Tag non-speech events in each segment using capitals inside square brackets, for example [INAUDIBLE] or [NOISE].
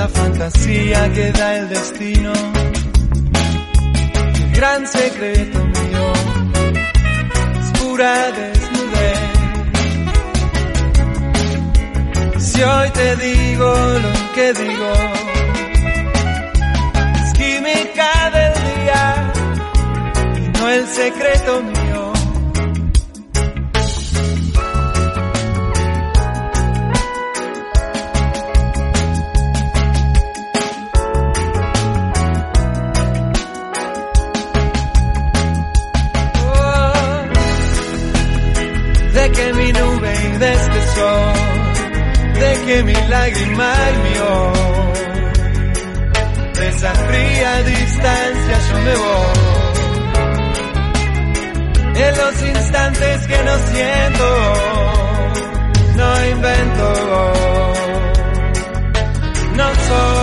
esa fantasía que da el destino. El gran secreto mío es pura desnudez. Si hoy te digo lo que digo, es química del día y no el secreto mío. Mi ojos, de esa fría distancia yo me voy. En los instantes que no siento, no invento, no soy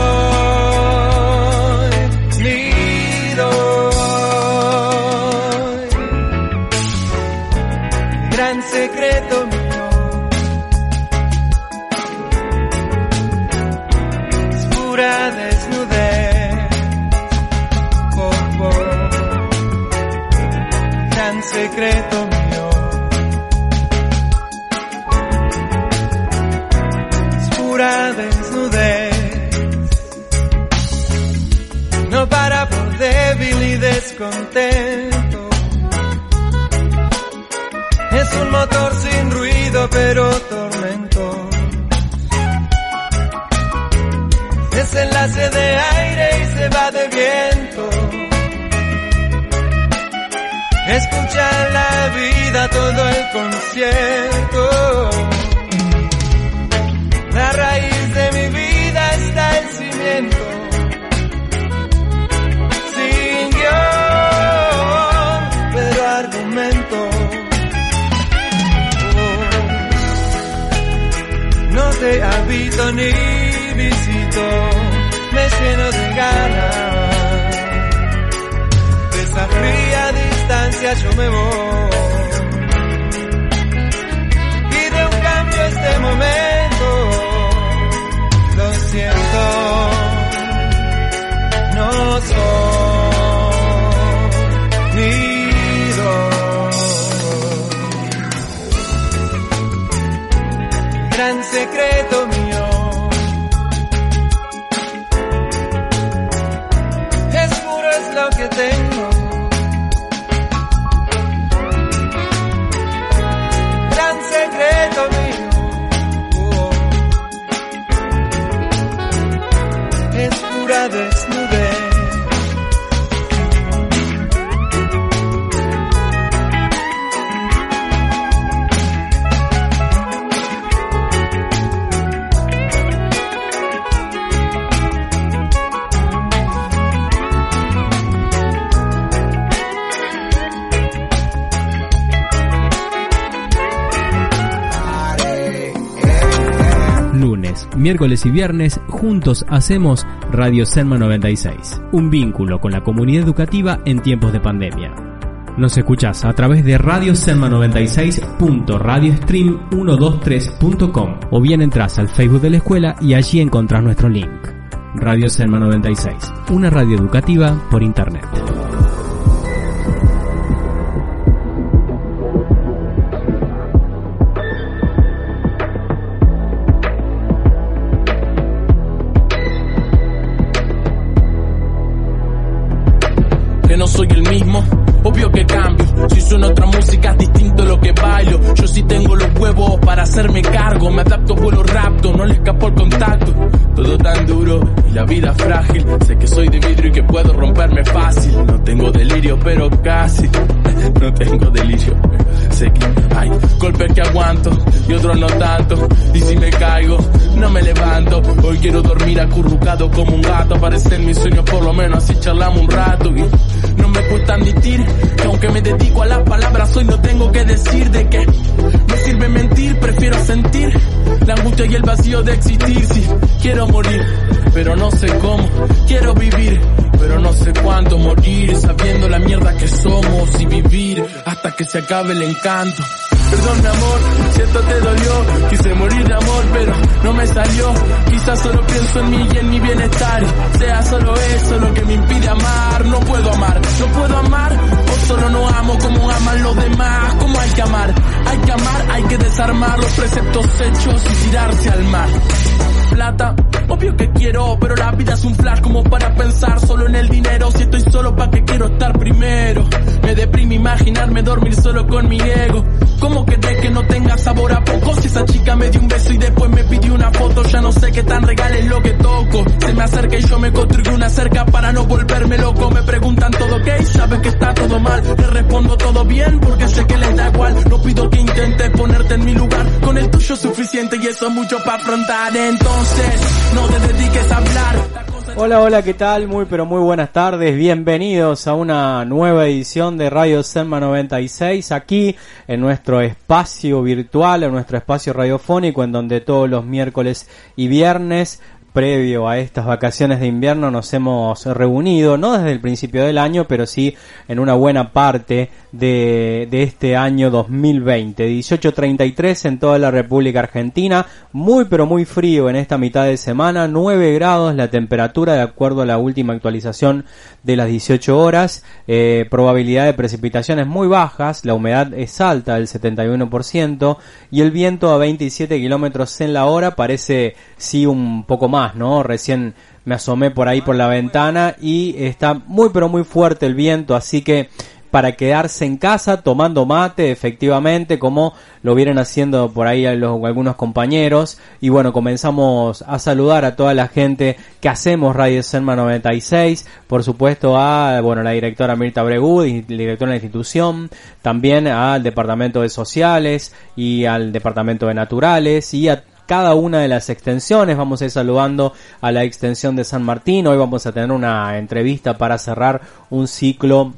La vida todo el concierto. La raíz de mi vida está el cimiento. Sin guion, pero argumento. No te habito ni visito, me lleno de ganas. De esa fría distancia yo me voy. Y de un cambio este momento, lo siento, no soy ni doy. gran secreto miércoles y viernes juntos hacemos Radio Selma 96, un vínculo con la comunidad educativa en tiempos de pandemia. Nos escuchás a través de radioselma96.radiostream123.com o bien entras al Facebook de la escuela y allí encontrás nuestro link. Radio Selma 96, una radio educativa por internet. Suena otra música es distinto lo que bailo. Yo sí tengo los huevos para hacerme cargo, me adapto, vuelo rapto, no le escapo el contacto. Todo tan duro y la vida frágil. Sé que soy de vidrio y que puedo romperme fácil. No tengo delirio, pero casi. [LAUGHS] No tengo delirio, sé que hay golpes que aguanto y otros no tanto. Y si me caigo, no me levanto. Hoy quiero dormir acurrucado como un gato. Aparece en mis sueños, por lo menos así charlamos un rato. Vacío de existir. Si quiero morir, pero no sé cómo. Quiero vivir, pero no sé cuánto morir sabiendo la mierda que somos y vivir hasta que se acabe el encanto. Perdón amor, siento te dolió, quise morir de amor pero no me salió. Quizás solo pienso en mí y en mi bienestar. Sea solo eso lo que me impide amar. No puedo amar, no puedo amar. O solo no amo como aman los demás. Como hay que amar, hay que amar, hay que desarmar los preceptos hechos y tirarse al mar plata. Obvio que quiero, pero la vida es un flash como para pensar solo en el dinero. Si estoy solo, ¿pa' que quiero estar primero? Me deprime imaginarme dormir solo con mi ego. ¿Cómo querés que no tenga sabor a poco? Si esa chica me dio un beso y después me pidió una foto, ya no sé qué tan regal es lo que toco. Se me acerca y yo me construyo una cerca para no volverme loco. Me preguntan todo ok, saben que está todo mal. Le respondo todo bien porque sé que les da igual. No pido que intentes ponerte en mi lugar. Con el tuyo es suficiente y eso es mucho para afrontar. Entonces, no te dediques a hablar. Hola, hola, ¿qué tal? Muy pero muy buenas tardes. Bienvenidos a una nueva edición de Radio Selma 96 aquí en nuestro espacio virtual, en nuestro espacio radiofónico en donde todos los miércoles y viernes previo a estas vacaciones de invierno nos hemos reunido, no desde el principio del año, pero sí en una buena parte de, de este año 2020. 18.33 en toda la República Argentina, muy pero muy frío en esta mitad de semana, 9 grados la temperatura de acuerdo a la última actualización de las 18 horas, eh, probabilidad de precipitaciones muy bajas, la humedad es alta, del 71%, y el viento a 27 kilómetros en la hora parece sí un poco más ¿no? Recién me asomé por ahí por la ventana y está muy pero muy fuerte el viento, así que para quedarse en casa tomando mate, efectivamente, como lo vienen haciendo por ahí algunos compañeros. Y bueno, comenzamos a saludar a toda la gente que hacemos Radio Selma 96, por supuesto a, bueno, la directora Mirta Bregud, directora de la institución, también al Departamento de Sociales y al Departamento de Naturales y a cada una de las extensiones. Vamos a ir saludando a la extensión de San Martín. Hoy vamos a tener una entrevista para cerrar un ciclo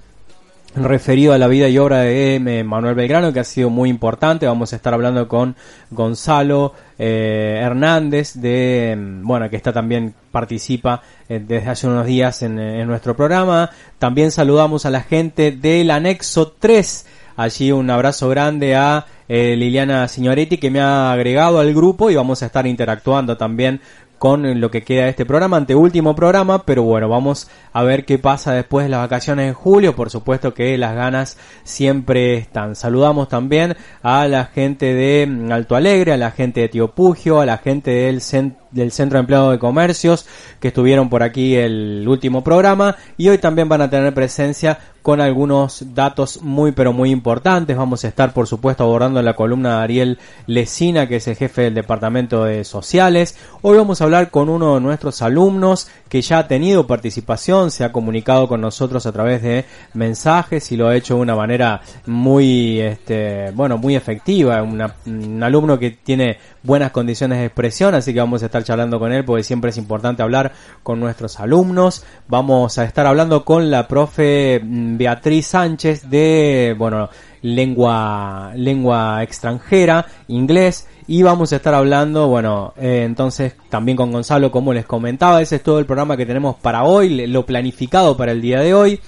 referido a la vida y obra de Manuel Belgrano que ha sido muy importante. Vamos a estar hablando con Gonzalo eh, Hernández de bueno que está también participa eh, desde hace unos días en, en, nuestro programa. También saludamos a la gente del anexo 3 allí un abrazo grande a eh, Liliana Signoretti que me ha agregado al grupo y vamos a estar interactuando también con lo que queda de este programa, anteúltimo programa, pero bueno, vamos a ver qué pasa después de las vacaciones en julio, por supuesto que las ganas siempre están. Saludamos también a la gente de mm, Alto Alegre, a la gente de Tío Pugio, a la gente del Centro del Centro de Empleado de Comercios que estuvieron por aquí el último programa y hoy también van a tener presencia con algunos datos muy pero muy importantes. Vamos a estar por supuesto abordando la columna de Ariel Lesina que es el jefe del Departamento de Sociales. Hoy vamos a hablar con uno de nuestros alumnos que ya ha tenido participación, se ha comunicado con nosotros a través de mensajes y lo ha hecho de una manera muy, este, bueno, muy efectiva. un alumno que tiene buenas condiciones de expresión, así que vamos a estar charlando con él porque siempre es importante hablar con nuestros alumnos. Vamos a estar hablando con la profe mm, Beatriz Sánchez de, bueno, lengua, lengua extranjera, inglés, y vamos a estar hablando, bueno, eh, entonces también con Gonzalo, como les comentaba, ese es todo el programa que tenemos para hoy, lo planificado para el día de hoy.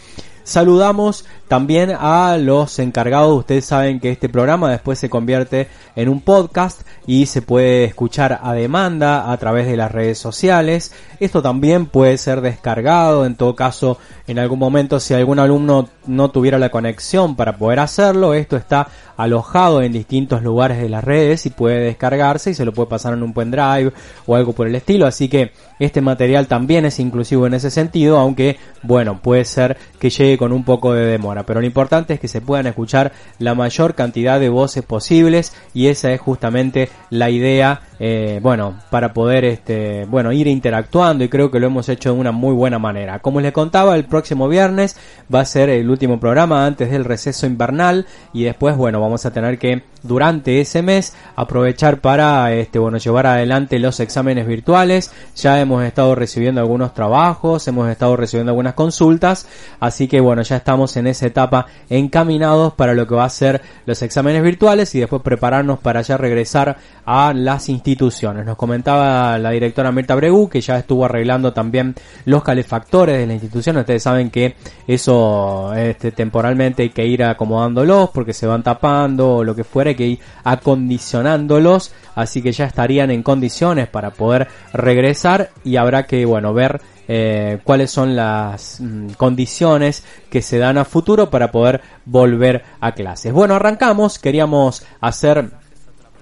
Saludamos también a los encargados. Ustedes saben que este programa después se convierte en un podcast y se puede escuchar a demanda a través de las redes sociales. Esto también puede ser descargado. En todo caso, en algún momento si algún alumno no tuviera la conexión para poder hacerlo, esto está alojado en distintos lugares de las redes y puede descargarse y se lo puede pasar en un pendrive o algo por el estilo. Así que este material también es inclusivo en ese sentido, aunque bueno, puede ser que llegue con un poco de demora. Pero lo importante es que se puedan escuchar la mayor cantidad de voces posibles y esa es justamente la idea, eh, bueno, para poder este, bueno, ir interactuando y creo que lo hemos hecho de una muy buena manera. Como les contaba, el próximo viernes va a ser el último programa antes del receso invernal y después, bueno, vamos vamos a tener que durante ese mes aprovechar para este bueno llevar adelante los exámenes virtuales. Ya hemos estado recibiendo algunos trabajos hemos estado recibiendo algunas consultas. Así que bueno ya estamos en esa etapa encaminados para lo que va a ser los exámenes virtuales y después prepararnos para ya regresar a las instituciones. Nos comentaba la directora Mirta Bregu que ya estuvo arreglando también los calefactores de la institución. Ustedes saben que eso este, temporalmente hay que ir acomodándolos porque se van tapando o lo que fuera, que ir acondicionándolos, así que ya estarían en condiciones para poder regresar y habrá que, bueno, ver eh, cuáles son las mm, condiciones que se dan a futuro para poder volver a clases. Bueno, arrancamos, queríamos hacer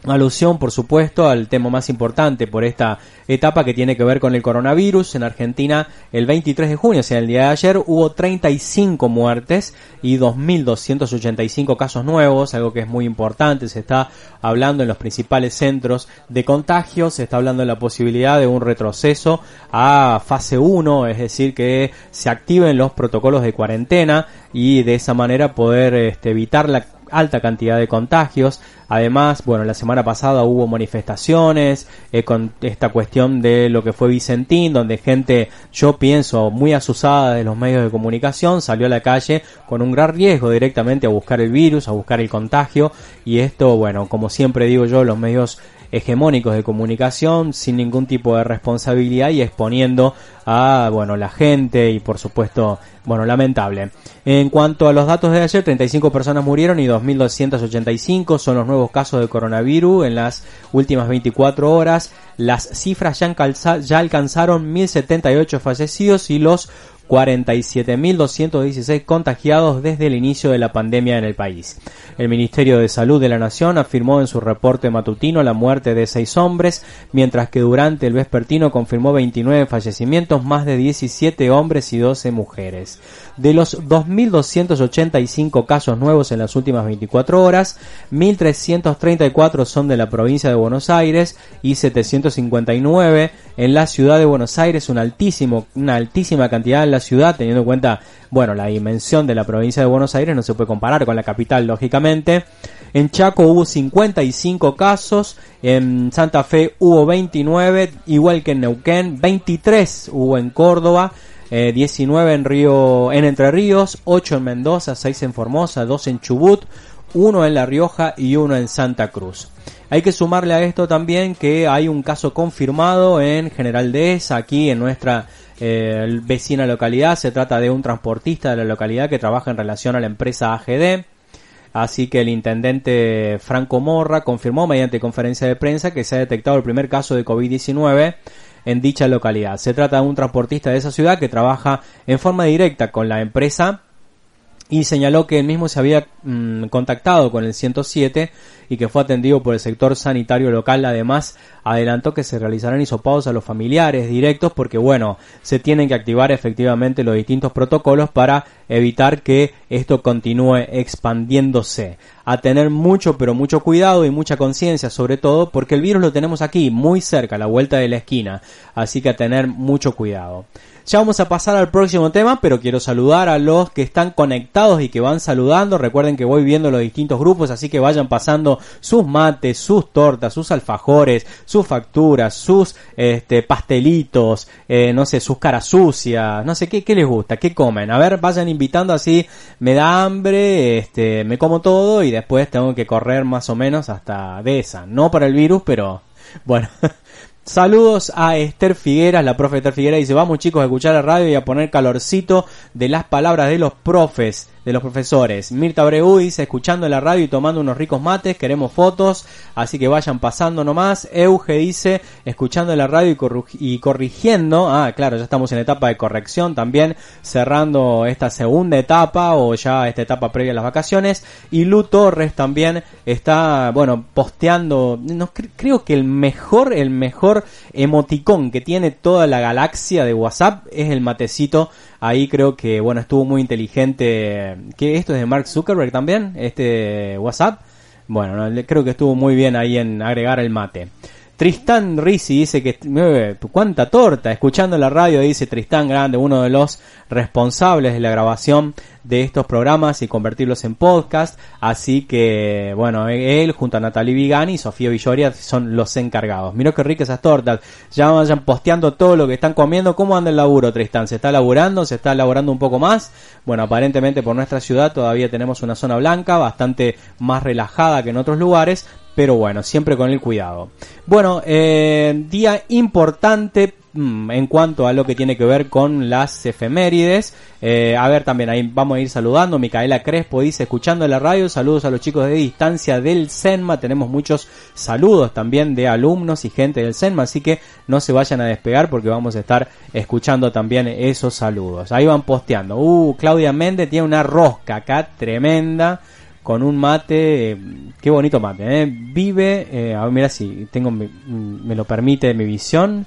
alusión, por supuesto, al tema más importante por esta etapa que tiene que ver con el coronavirus. En Argentina, el 23 de junio, o sea, el día de ayer, hubo 35 muertes y 2.285 casos nuevos, algo que es muy importante. Se está hablando en los principales centros de contagio, se está hablando de la posibilidad de un retroceso a fase 1, es decir, que se activen los protocolos de cuarentena y de esa manera poder este, evitar la alta cantidad de contagios. Además, bueno, la semana pasada hubo manifestaciones eh, con esta cuestión de lo que fue Vicentín, donde gente, yo pienso, muy asusada de los medios de comunicación, salió a la calle con un gran riesgo directamente a buscar el virus, a buscar el contagio. Y esto, bueno, como siempre digo yo, los medios hegemónicos de comunicación sin ningún tipo de responsabilidad y exponiendo a bueno la gente y por supuesto bueno lamentable. En cuanto a los datos de ayer 35 personas murieron y 2.285 son los nuevos casos de coronavirus en las últimas 24 horas. Las cifras ya, alcanzaron 1.078 fallecidos y los 47.216 contagiados desde el inicio de la pandemia en el país. El Ministerio de Salud de la Nación afirmó en su reporte matutino la muerte de seis hombres, mientras que durante el vespertino confirmó 29 fallecimientos, más de 17 hombres y 12 mujeres. De los 2.285 casos nuevos en las últimas 24 horas, 1.334 son de la provincia de Buenos Aires y 759 en la ciudad de Buenos Aires, una, altísima cantidad en la ciudad, teniendo en cuenta, bueno, la dimensión de la provincia de Buenos Aires no se puede comparar con la capital, lógicamente. En Chaco hubo 55 casos, en Santa Fe hubo 29, igual que en Neuquén, 23 hubo en Córdoba, 19 eh, en Río, en Entre Ríos, 8 en Mendoza, 6 en Formosa, 2 en Chubut, 1 en La Rioja y 1 en Santa Cruz. Hay que sumarle a esto también que hay un caso confirmado en General Dehesa, aquí en nuestra eh, vecina localidad. Se trata de un transportista de la localidad que trabaja en relación a la empresa AGD. Así que el intendente Franco Morra confirmó mediante conferencia de prensa que se ha detectado el primer caso de COVID-19 en dicha localidad. Se trata de un transportista de esa ciudad que trabaja en forma directa con la empresa y señaló que él mismo se había mm, contactado con el 107 y que fue atendido por el sector sanitario local. Además, adelantó que se realizarán hisopados a los familiares directos porque, bueno, se tienen que activar efectivamente los distintos protocolos para evitar que esto continúe expandiéndose. A tener mucho, pero mucho cuidado y mucha conciencia, sobre todo porque el virus lo tenemos aquí, muy cerca, a la vuelta de la esquina. Así que a tener mucho cuidado. Ya vamos a pasar al próximo tema, pero quiero saludar a los que están conectados y que van saludando. Recuerden que voy viendo los distintos grupos, así que vayan pasando sus mates, sus tortas, sus alfajores, sus facturas, sus este, pastelitos, eh, no sé, sus caras sucias, no sé qué, qué les gusta, qué comen. A ver, vayan invitando así, me da hambre, este, me como todo y después tengo que correr más o menos hasta de esa. No para el virus, pero bueno. [LAUGHS] Saludos a Esther Figueras, la profe Esther Figueras dice, vamos chicos a escuchar la radio y a poner calorcito de las palabras de los profes de los profesores. Mirta Breu dice, escuchando la radio y tomando unos ricos mates, queremos fotos, así que vayan pasando nomás. Euge dice, escuchando la radio y, corrigiendo, ah, claro, ya estamos en etapa de corrección también, cerrando esta segunda etapa o ya esta etapa previa a las vacaciones. Y Lu Torres también está, bueno, posteando, no, creo que el mejor, el mejor emoticón que tiene toda la galaxia de WhatsApp es el matecito ahí creo que, bueno, estuvo muy inteligente. que ¿Esto es de Mark Zuckerberg también? ¿Este WhatsApp? Bueno, creo que estuvo muy bien ahí en agregar el mate. Tristán Risi dice que cuánta torta, escuchando la radio dice Tristán Grande, uno de los responsables de la grabación de estos programas y convertirlos en podcast. Así que, bueno, él junto a Natalie Vigani y Sofía Villoria son los encargados. Mira qué ricas esas tortas. Ya vayan posteando todo lo que están comiendo. ¿Cómo anda el laburo, Tristán? ¿Se está laburando? ¿Se está laburando un poco más? Bueno, aparentemente por nuestra ciudad todavía tenemos una zona blanca bastante más relajada que en otros lugares pero bueno, siempre con el cuidado. Bueno, eh, día importante mm, en cuanto a lo que tiene que ver con las efemérides. Eh, a ver, también ahí vamos a ir saludando. Micaela Crespo dice, escuchando la radio, saludos a los chicos de distancia del SENMA. Tenemos muchos saludos también de alumnos y gente del SENMA, así que no se vayan a despegar porque vamos a estar escuchando también esos saludos. Ahí van posteando. Uh, Claudia Méndez tiene una rosca acá tremenda con un mate, eh, qué bonito mate, ¿eh? vive, eh, mira si tengo, me, me, lo permite mi visión,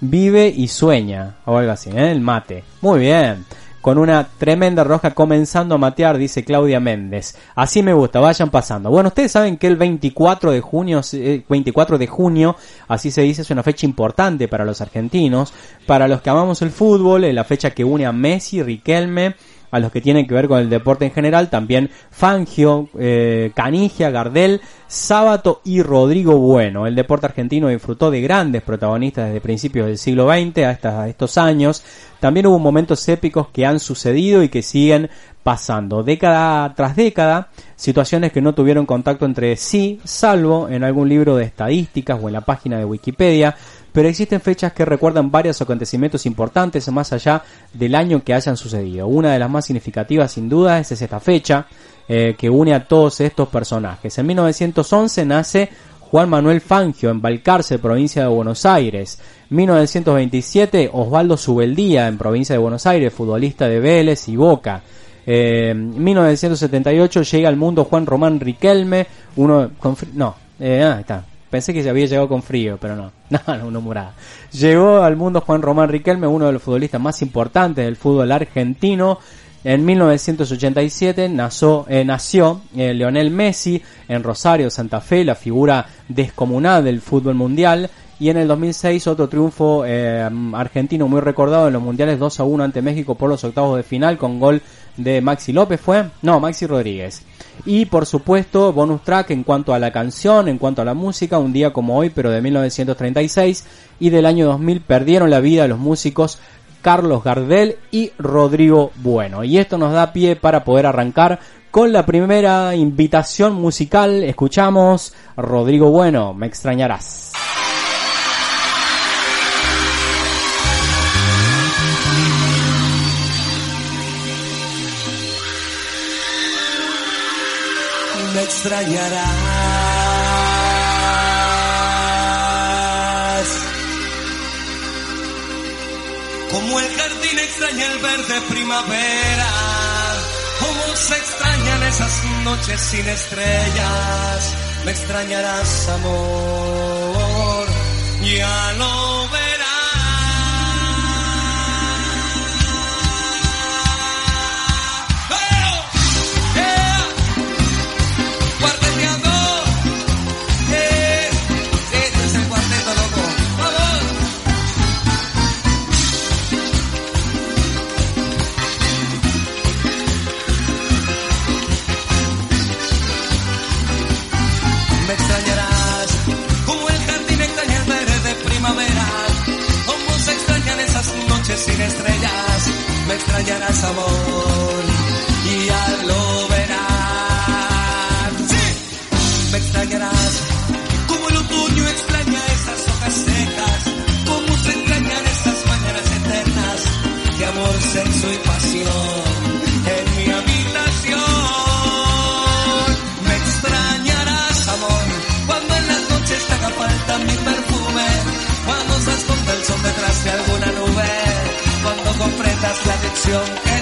vive y sueña, o algo así, ¿eh? el mate, muy bien, con una tremenda roja comenzando a matear, dice Claudia Méndez, así me gusta, vayan pasando. Bueno, ustedes saben que el 24 de junio, 24 de junio, así se dice, es una fecha importante para los argentinos, para los que amamos el fútbol, es la fecha que une a Messi, Riquelme, a los que tienen que ver con el deporte en general, también Fangio, eh, Canigia, Gardel, Sábato y Rodrigo Bueno. El deporte argentino disfrutó de grandes protagonistas desde principios del siglo XX hasta estos años. También hubo momentos épicos que han sucedido y que siguen pasando década tras década, situaciones que no tuvieron contacto entre sí, salvo en algún libro de estadísticas o en la página de Wikipedia, pero existen fechas que recuerdan varios acontecimientos importantes más allá del año que hayan sucedido. Una de las más significativas sin duda es esta fecha eh, que une a todos estos personajes. En 1911 nace Juan Manuel Fangio en Balcarce, provincia de Buenos Aires. 1927 Osvaldo Subeldía en provincia de Buenos Aires, futbolista de Vélez y Boca. Eh, 1978 llega al mundo Juan Román Riquelme, uno no, eh, ah, está, Pensé que se había llegado con frío, pero no. [LAUGHS] No, no, no. Llegó al mundo Juan Román Riquelme, uno de los futbolistas más importantes del fútbol argentino. En 1987 nació, eh, nació eh, Leonel Messi en Rosario, Santa Fe, la figura descomunal del fútbol mundial. Y en el 2006 otro triunfo eh, argentino muy recordado en los mundiales 2 a 1 ante México por los octavos de final con gol de Maxi López fue, no, Maxi Rodríguez. Y por supuesto, bonus track en cuanto a la canción, en cuanto a la música, un día como hoy, pero de 1936 y del año 2000 perdieron la vida los músicos Carlos Gardel y Rodrigo Bueno. Y esto nos da pie para poder arrancar con la primera invitación musical. Escuchamos Rodrigo Bueno, me extrañarás. Extrañarás. Como el jardín extraña el verde primavera, como se extrañan esas noches sin estrellas, me extrañarás amor, ya lo me extrañarás amor y hazlo verás. Sí, me extrañarás como el otoño extraña esas hojas secas, como se extrañan esas mañanas eternas de amor, sexo y pasión en mi habitación. Me extrañarás amor cuando en las noches te haga falta mi perfume, cuando se esconda el sol detrás de algo 酒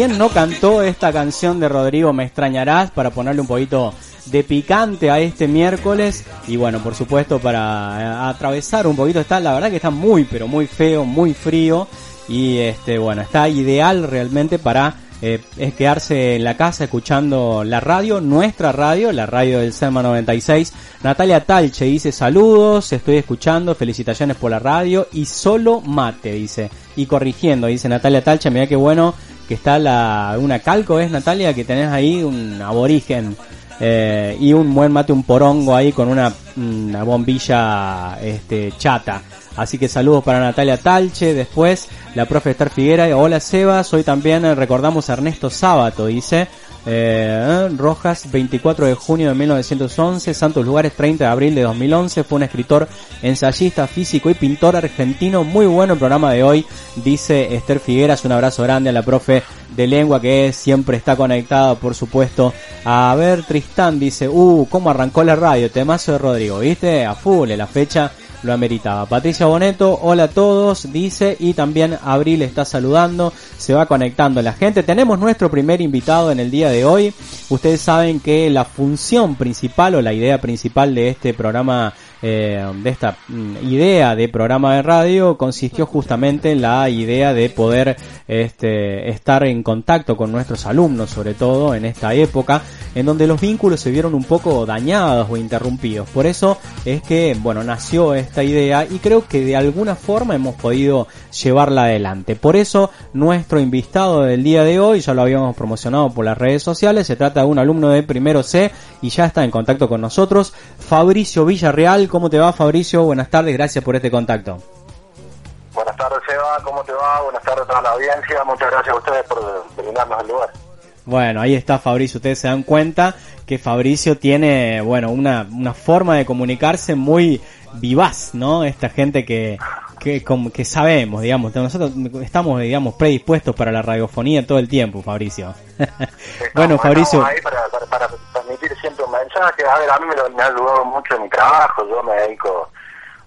¿quién no cantó esta canción de Rodrigo Me extrañarás para ponerle un poquito de picante a este miércoles? Y bueno, por supuesto para eh, atravesar un poquito está, la verdad que está muy pero muy feo, muy frío y este bueno, está ideal realmente para eh, quedarse en la casa escuchando la radio, nuestra radio, la radio del SEMA 96. Natalia Talche dice saludos, estoy escuchando, felicitaciones por la radio y solo mate, dice. Y corrigiendo, dice Natalia Talche, mira qué bueno que está la, una calco, es Natalia, que tenés ahí un aborigen. eh, y un buen mate, un porongo ahí con una, bombilla este, chata. Así que saludos para Natalia Talche. Después, la profe Estar Figuera. Hola Sebas. Hoy también eh, recordamos a Ernesto Sábato, dice. Eh, Rojas, 24 de junio de 1911. Santos Lugares, 30 de abril de 2011. Fue un escritor, ensayista, físico y pintor argentino. Muy bueno el programa de hoy, dice Esther Figueras. Un abrazo grande a la profe de lengua que siempre está conectada, por supuesto. A ver, Tristán dice, uh, cómo arrancó la radio. Temazo de Rodrigo, ¿viste? A full, la fecha lo ameritaba. Patricia Boneto, hola a todos, dice, y también Abril está saludando, se va conectando la gente. Tenemos nuestro primer invitado en el día de hoy. Ustedes saben que la función principal o la idea principal de este programa eh, de esta mm, idea de programa de radio consistió justamente en la idea de poder este, estar en contacto con nuestros alumnos, sobre todo en esta época, en donde los vínculos se vieron un poco dañados o interrumpidos. Por eso es que, bueno, nació esta idea y creo que de alguna forma hemos podido llevarla adelante. Por eso, nuestro invitado del día de hoy, ya lo habíamos promocionado por las redes sociales, se trata de un alumno de primero C y ya está en contacto con nosotros, Fabricio Villarreal. ¿Cómo te va, Fabricio? Buenas tardes, gracias por este contacto. Buenas tardes, Seba, ¿cómo te va? Buenas tardes a toda la audiencia. Muchas gracias a ustedes por brindarnos el lugar. Bueno, ahí está Fabricio. Ustedes se dan cuenta que Fabricio tiene, bueno, una, una forma de comunicarse muy vivaz, ¿no? Esta gente que, que, como que sabemos, digamos, nosotros estamos, digamos, predispuestos para la radiofonía todo el tiempo, Fabricio. [LAUGHS] bueno, Fabricio, estamos ahí para, para, para transmitir siempre un mensaje. A ver, a mí me, lo- ha ayudado mucho en mi trabajo. Yo me dedico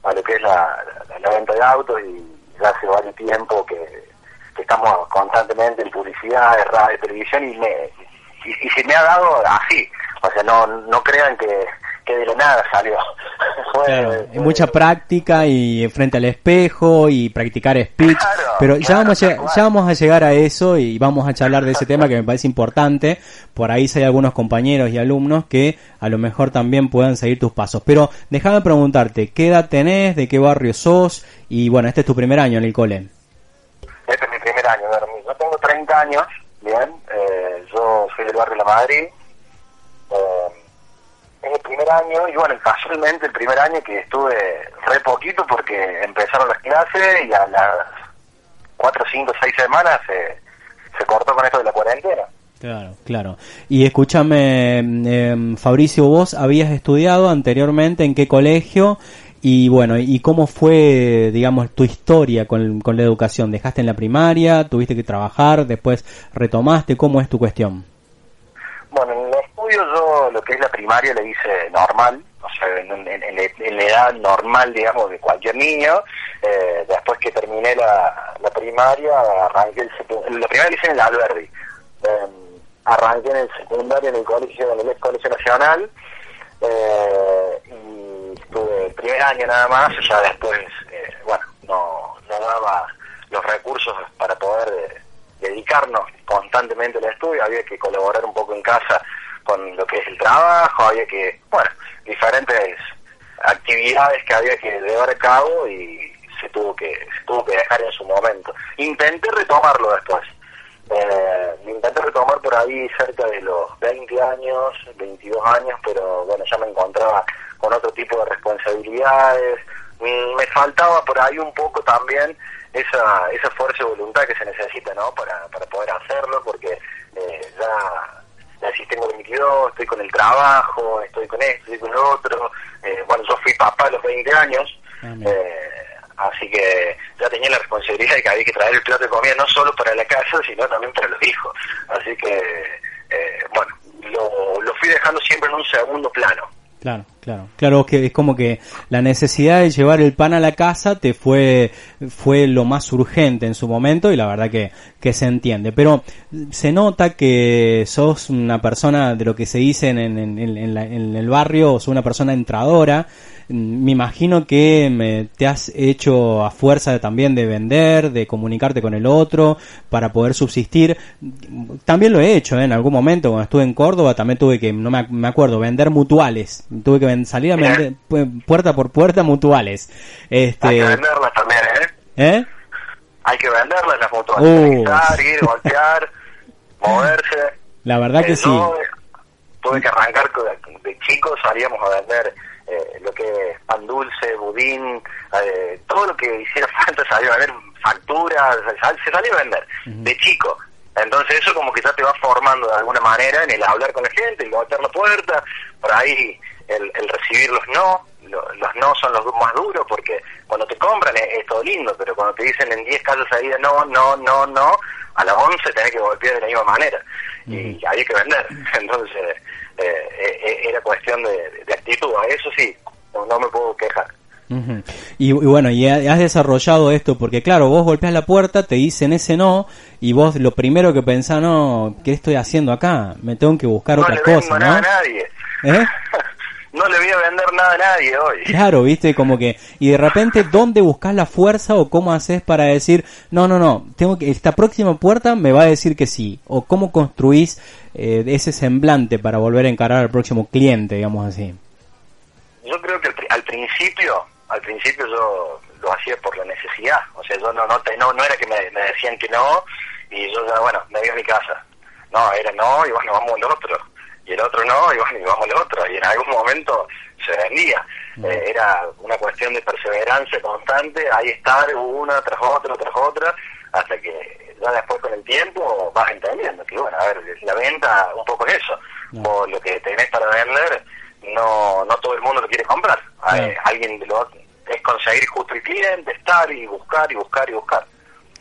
a lo que es la, venta de autos y hace varios tiempo que, estamos constantemente en publicidad, en radio, televisión y, me, y se me ha dado así. O sea, no, no crean que, que de la nada salió. [LAUGHS] Fue- Claro, fue- mucha práctica y frente al espejo y practicar speech, Claro, pero ya, claro, vamos a, ya vamos a llegar a eso y vamos a charlar de ese tema que me parece importante. Por ahí si hay algunos compañeros y alumnos que a lo mejor también puedan seguir tus pasos. Pero déjame preguntarte, ¿qué edad tenés? ¿De qué barrio sos? Y bueno, este es tu primer año en el cole. Este es mi primer año, yo tengo 30 años, bien, eh, yo soy del barrio La Madrid, eh, el primer año, y bueno, casualmente el primer año que estuve re poquito porque empezaron las clases y a las 4, 5, 6 semanas se, se cortó con esto de la cuarentena. Claro, claro. Y escúchame, em, Fabricio, vos habías estudiado anteriormente en qué colegio y bueno, ¿y cómo fue, digamos, tu historia con, con la educación? ¿Dejaste en la primaria? ¿Tuviste que trabajar? ¿Después retomaste? ¿Cómo es tu cuestión? Yo lo que es la primaria le hice normal, o sea, en, en- la edad normal, digamos, de cualquier niño. Eh, después que terminé la, primaria, arranqué el secundario. La primaria hice en el Alberdi. Eh, arranqué en el secundario en el Colegio Nacional. eh, y estuve el primer año nada más, ya después, eh, bueno, no, no daba los recursos para poder eh, dedicarnos constantemente al estudio, había que colaborar un poco en casa con lo que es el trabajo, había que, bueno, diferentes actividades que había que llevar a cabo y se tuvo que se tuvo que dejar en su momento. Intenté retomarlo después. Eh, intenté retomar por ahí cerca de los 20 años, 22 años, pero bueno, ya me encontraba con otro tipo de responsabilidades. Mm, Me faltaba por ahí un poco también esa, esa fuerza de voluntad que se necesita, ¿no? Para, para poder hacerlo, porque eh, ya, sí tengo 22, estoy con el trabajo, estoy con esto, estoy con lo otro. Eh, bueno, yo fui papá a los 20 años, Ah, eh, Así que ya tenía la responsabilidad de que había que traer el plato de comida no solo para la casa, sino también para los hijos. Así que, eh, bueno, lo, lo fui dejando siempre en un segundo plano. Claro, claro, claro que es como que la necesidad de llevar el pan a la casa te fue fue lo más urgente en su momento y la verdad que, que se entiende. Pero se nota que sos una persona de lo que se dice en, en, en, en el barrio, sos una persona entradora, me imagino que me, te has hecho a fuerza también de vender, de comunicarte con el otro para poder subsistir. También lo he hecho ¿eh? en algún momento cuando estuve en Córdoba, también tuve que, no me, acuerdo, vender mutuales. Tuve que salir a vender puerta por puerta mutuales. Este... Hay que venderlas también, ¿eh? ¿Eh? Hay que venderlas las mutuales. Uh. ir, golpear, [LAUGHS] moverse. La verdad que sí. Tuve que arrancar de chicos, salíamos a vender eh, lo que es pan dulce, budín, eh, todo lo que hiciera [LAUGHS] falta salió a vender, facturas, se salió a vender, de chico. Entonces eso como que ya te va formando de alguna manera en el hablar con la gente, el golpear la puerta, por ahí el, recibir los no, los no son los más duros porque cuando te compran es, todo lindo, pero cuando te dicen en 10 casos de no, no, no, no, a las 11 tenés que golpear de la misma manera y hay que vender. [LAUGHS] Entonces eh, eh, era cuestión de, actitud, a eso sí, no, me puedo quejar. y, bueno, y has desarrollado esto porque claro, vos golpeas la puerta, te dicen ese no y vos lo primero que pensás, no, ¿qué estoy haciendo acá? Me tengo que buscar otra cosa, ¿no? a nadie. ¿Eh? [LAUGHS] no le voy a vender nada a nadie hoy. Claro, viste, como que, y de repente, ¿dónde buscas la fuerza o cómo haces para decir, no, no, no, tengo que, esta próxima puerta me va a decir que sí? O cómo construís eh, ese semblante para volver a encarar al próximo cliente, digamos así. Yo creo que al principio, al principio yo lo hacía por la necesidad, o sea, yo no, no, no, no era que me, decían que no, y yo, bueno, me voy a mi casa. No, era no, y bueno, vamos al otro y el otro no, y bueno, y vamos al otro, y en algún momento se vendía. Eh, era una cuestión de perseverancia constante, ahí estar una tras otra, tras otra, hasta que ya después con el tiempo vas entendiendo que, bueno, a ver, la venta un poco es eso, o lo que tenés para vender, no no todo el mundo lo quiere comprar. alguien lo, es conseguir justo el cliente, estar y buscar y buscar y buscar.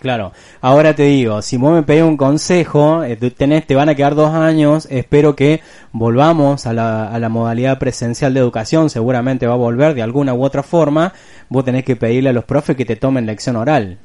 Claro, ahora te digo, si vos me pedís un consejo, eh, tenés, te van a quedar dos años, espero que volvamos a la, a la modalidad presencial de educación, seguramente va a volver de alguna u otra forma, vos tenés que pedirle a los profes que te tomen lección oral.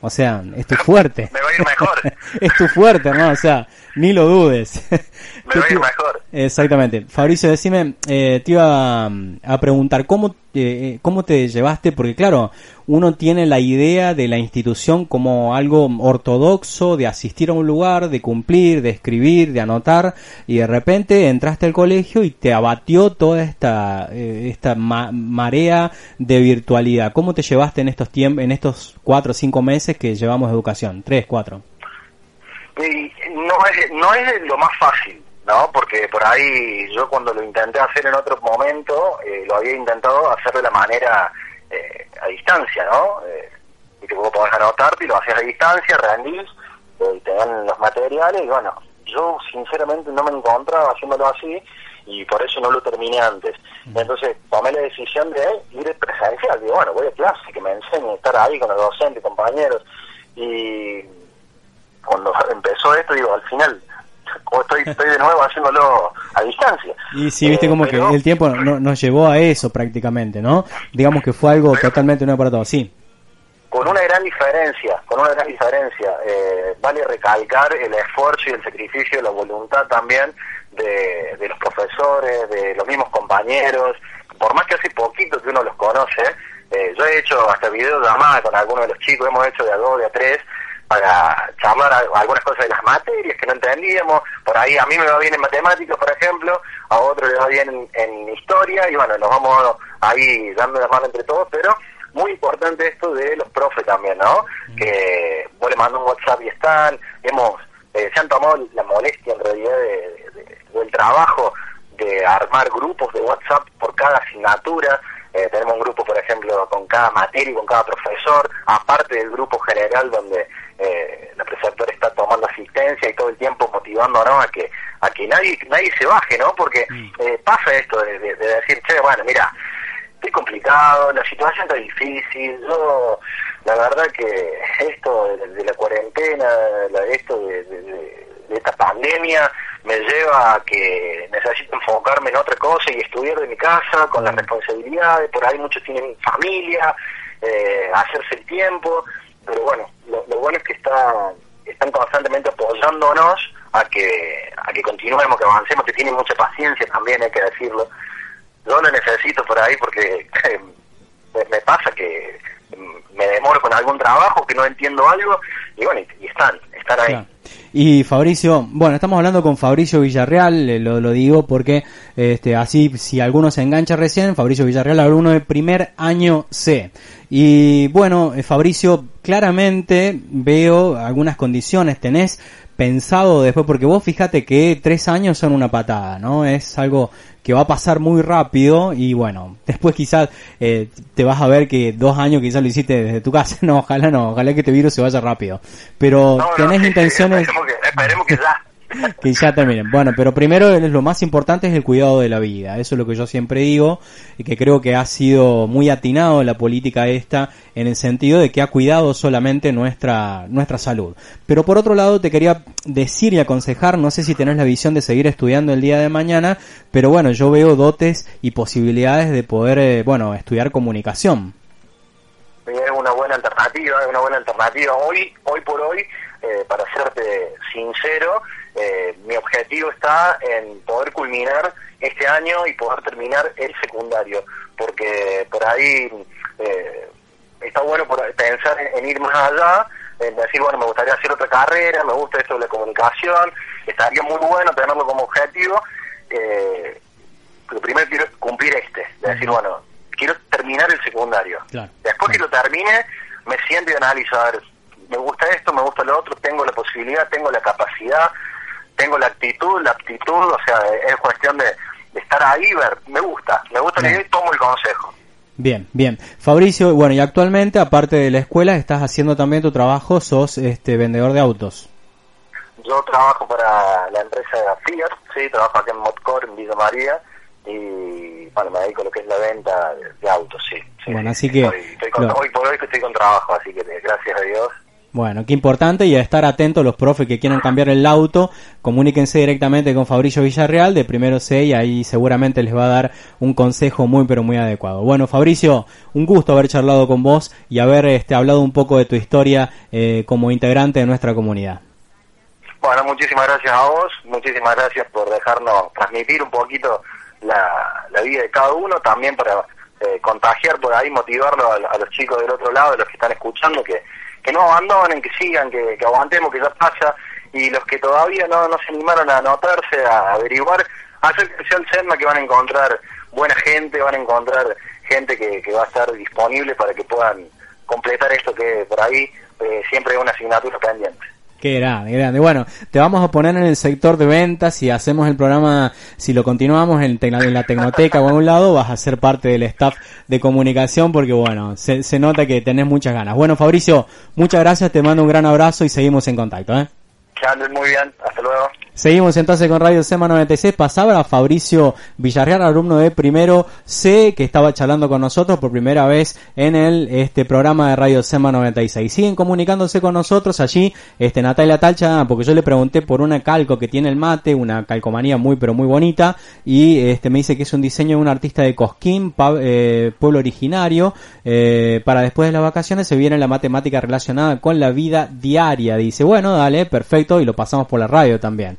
O sea, es tu fuerte. Me va a ir mejor. [LAUGHS] es tu fuerte, ¿no? O sea, ni lo dudes. [LAUGHS] Me va a ir mejor. Exactamente. Fabricio, decime, eh, te iba a, preguntar, ¿cómo, eh, ¿cómo te llevaste? Porque claro, uno tiene la idea de la institución como algo ortodoxo, de asistir a un lugar, de cumplir, de escribir, de anotar, y de repente entraste al colegio y te abatió toda esta, eh, esta marea de virtualidad. ¿Cómo te llevaste en estos en estos cuatro o cinco meses que llevamos educación? Tres, cuatro. no es, no es lo más fácil ¿no? Porque por ahí yo cuando lo intenté hacer en otro momento, eh, lo había intentado hacer de la manera eh, a distancia, ¿no? Eh, y que vos podés anotarte y lo haces a distancia, rendís, y te dan los materiales, y bueno, yo sinceramente no me encontraba haciéndolo así, y por eso no lo terminé antes. Entonces tomé la decisión de ir presencial, digo, bueno, voy a clase, que me enseñe a estar ahí con los docentes, compañeros, y cuando [LAUGHS] empezó esto, digo, al final o estoy, estoy de nuevo haciéndolo a distancia. Y sí, viste como que el tiempo no, nos llevó a eso prácticamente, ¿no? Digamos que fue algo totalmente nuevo para todos, sí. Con una gran diferencia, con una gran diferencia. Eh, vale recalcar el esfuerzo y el sacrificio, la voluntad también de, de los profesores, de los mismos compañeros, por más que hace poquito que uno los conoce, eh, yo he hecho hasta videollamadas con algunos de los chicos, hemos hecho de a dos, de a tres, para charlar algunas cosas de las materias que no entendíamos. Por ahí a mí me va bien en matemáticas, por ejemplo, a otro le va bien en, historia, y bueno, nos vamos ahí dando la mano entre todos, pero muy importante esto de los profes también, ¿no? Que vos le mandas un WhatsApp y están, hemos, eh, se han tomado la molestia en realidad de, del trabajo de armar grupos de WhatsApp por cada asignatura, eh, tenemos un grupo, por ejemplo, con cada materia y con cada profesor, aparte del grupo general donde eh, la preceptora está tomando asistencia y todo el tiempo motivándonos a que a que nadie nadie se baje, ¿no? Porque mm. eh, pasa esto de, decir, che, bueno, mira, es complicado, la situación está difícil, yo la verdad que esto de, la cuarentena, esto de, esta pandemia me lleva a que necesito enfocarme en otra cosa y estudiar de mi casa con las responsabilidades, por ahí muchos tienen familia, eh, hacerse el tiempo, pero bueno, lo, bueno es que está, están constantemente apoyándonos a que, a que continuemos, que avancemos, que tienen mucha paciencia también, hay que decirlo. Yo lo necesito por ahí porque [LAUGHS] me pasa que me demoro con algún trabajo, que no entiendo algo, y bueno, y, están, están ahí. Y Fabricio, bueno, estamos hablando con Fabricio Villarreal, eh, lo, lo digo porque este, así si alguno se engancha recién, Fabricio Villarreal, alumno de primer año C. Y bueno, eh, Fabricio, claramente veo algunas condiciones, tenés pensado después, porque vos fíjate que tres años son una patada, ¿no? Es algo que va a pasar muy rápido y bueno, después quizás eh, te vas a ver que dos años quizás lo hiciste desde tu casa, [LAUGHS] no, ojalá no, ojalá que este virus se vaya rápido, pero tenés intenciones... esperemos que ya [LAUGHS] que ya terminen. Bueno, pero primero lo más importante es el cuidado de la vida. Eso es lo que yo siempre digo y que creo que ha sido muy atinado la política esta en el sentido de que ha cuidado solamente nuestra, nuestra salud. Pero por otro lado te quería decir y aconsejar, no sé si tenés la visión de seguir estudiando el día de mañana, pero bueno, yo veo dotes y posibilidades de poder, eh, bueno, estudiar comunicación. Es una buena alternativa, es una buena alternativa. Hoy, hoy por hoy, eh, para serte sincero, eh, mi objetivo está en poder culminar este año y poder terminar el secundario, porque por ahí eh, está bueno por pensar en, ir más allá, en decir, bueno, me gustaría hacer otra carrera, me gusta esto de la comunicación, estaría muy bueno tenerlo como objetivo, eh, pero primero quiero cumplir este, de decir, bueno, quiero terminar el secundario. Después que lo termine, me siento y analizo, a ver, me gusta esto, me gusta lo otro, tengo la posibilidad, tengo la capacidad, tengo la actitud, la aptitud, o sea, es cuestión de, estar ahí, ver, me gusta, me gusta la idea y tomo el consejo. Bien, bien. Fabricio, bueno, y actualmente, aparte de la escuela, estás haciendo también tu trabajo, sos este vendedor de autos. Yo trabajo para la empresa Fiat, sí, trabajo aquí en Modcore, en Villa María, y bueno, me dedico a lo que es la venta de, autos, sí, Bueno, así que... Hoy por hoy estoy con trabajo, así que gracias a Dios bueno, qué importante y a estar atentos los profes que quieran cambiar el auto, comuníquense directamente con Fabricio Villarreal de Primero C y ahí seguramente les va a dar un consejo muy pero muy adecuado. Bueno, Fabricio, un gusto haber charlado con vos y haber este, hablado un poco de tu historia eh, como integrante de nuestra comunidad. Bueno, muchísimas gracias a vos, muchísimas gracias por dejarnos transmitir un poquito la, vida de cada uno, también para eh, contagiar por ahí, motivarlo a, a los chicos del otro lado, de los que están escuchando, que que no abandonen, que sigan, que, aguantemos, que ya pasa, y los que todavía no, no se animaron a anotarse, a averiguar, acérquense al SEDMA que van a encontrar buena gente, van a encontrar gente que, que va a estar disponible para que puedan completar esto que por ahí eh, siempre es una asignatura pendiente. Qué grande, grande. Bueno, te vamos a poner en el sector de ventas. Si hacemos el programa, si lo continuamos en, la Tecnoteca o en un lado, vas a ser parte del staff de comunicación porque, bueno, se, se nota que tenés muchas ganas. Bueno, Fabricio, muchas gracias. Te mando un gran abrazo y seguimos en contacto. ¿eh? Que muy bien. Hasta luego. Seguimos entonces con Radio SEMA 96. Pasaba a Fabricio Villarreal, alumno de primero C, que estaba charlando con nosotros por primera vez en el este programa de Radio SEMA 96. Siguen comunicándose con nosotros allí, este Natalia Talcha, porque yo le pregunté por una calco que tiene el mate, una calcomanía muy pero muy bonita, y este me dice que es un diseño de un artista de Cosquín, eh, pueblo originario, eh, para después de las vacaciones se viene la matemática relacionada con la vida diaria. Dice, bueno, dale, perfecto, y lo pasamos por la radio también.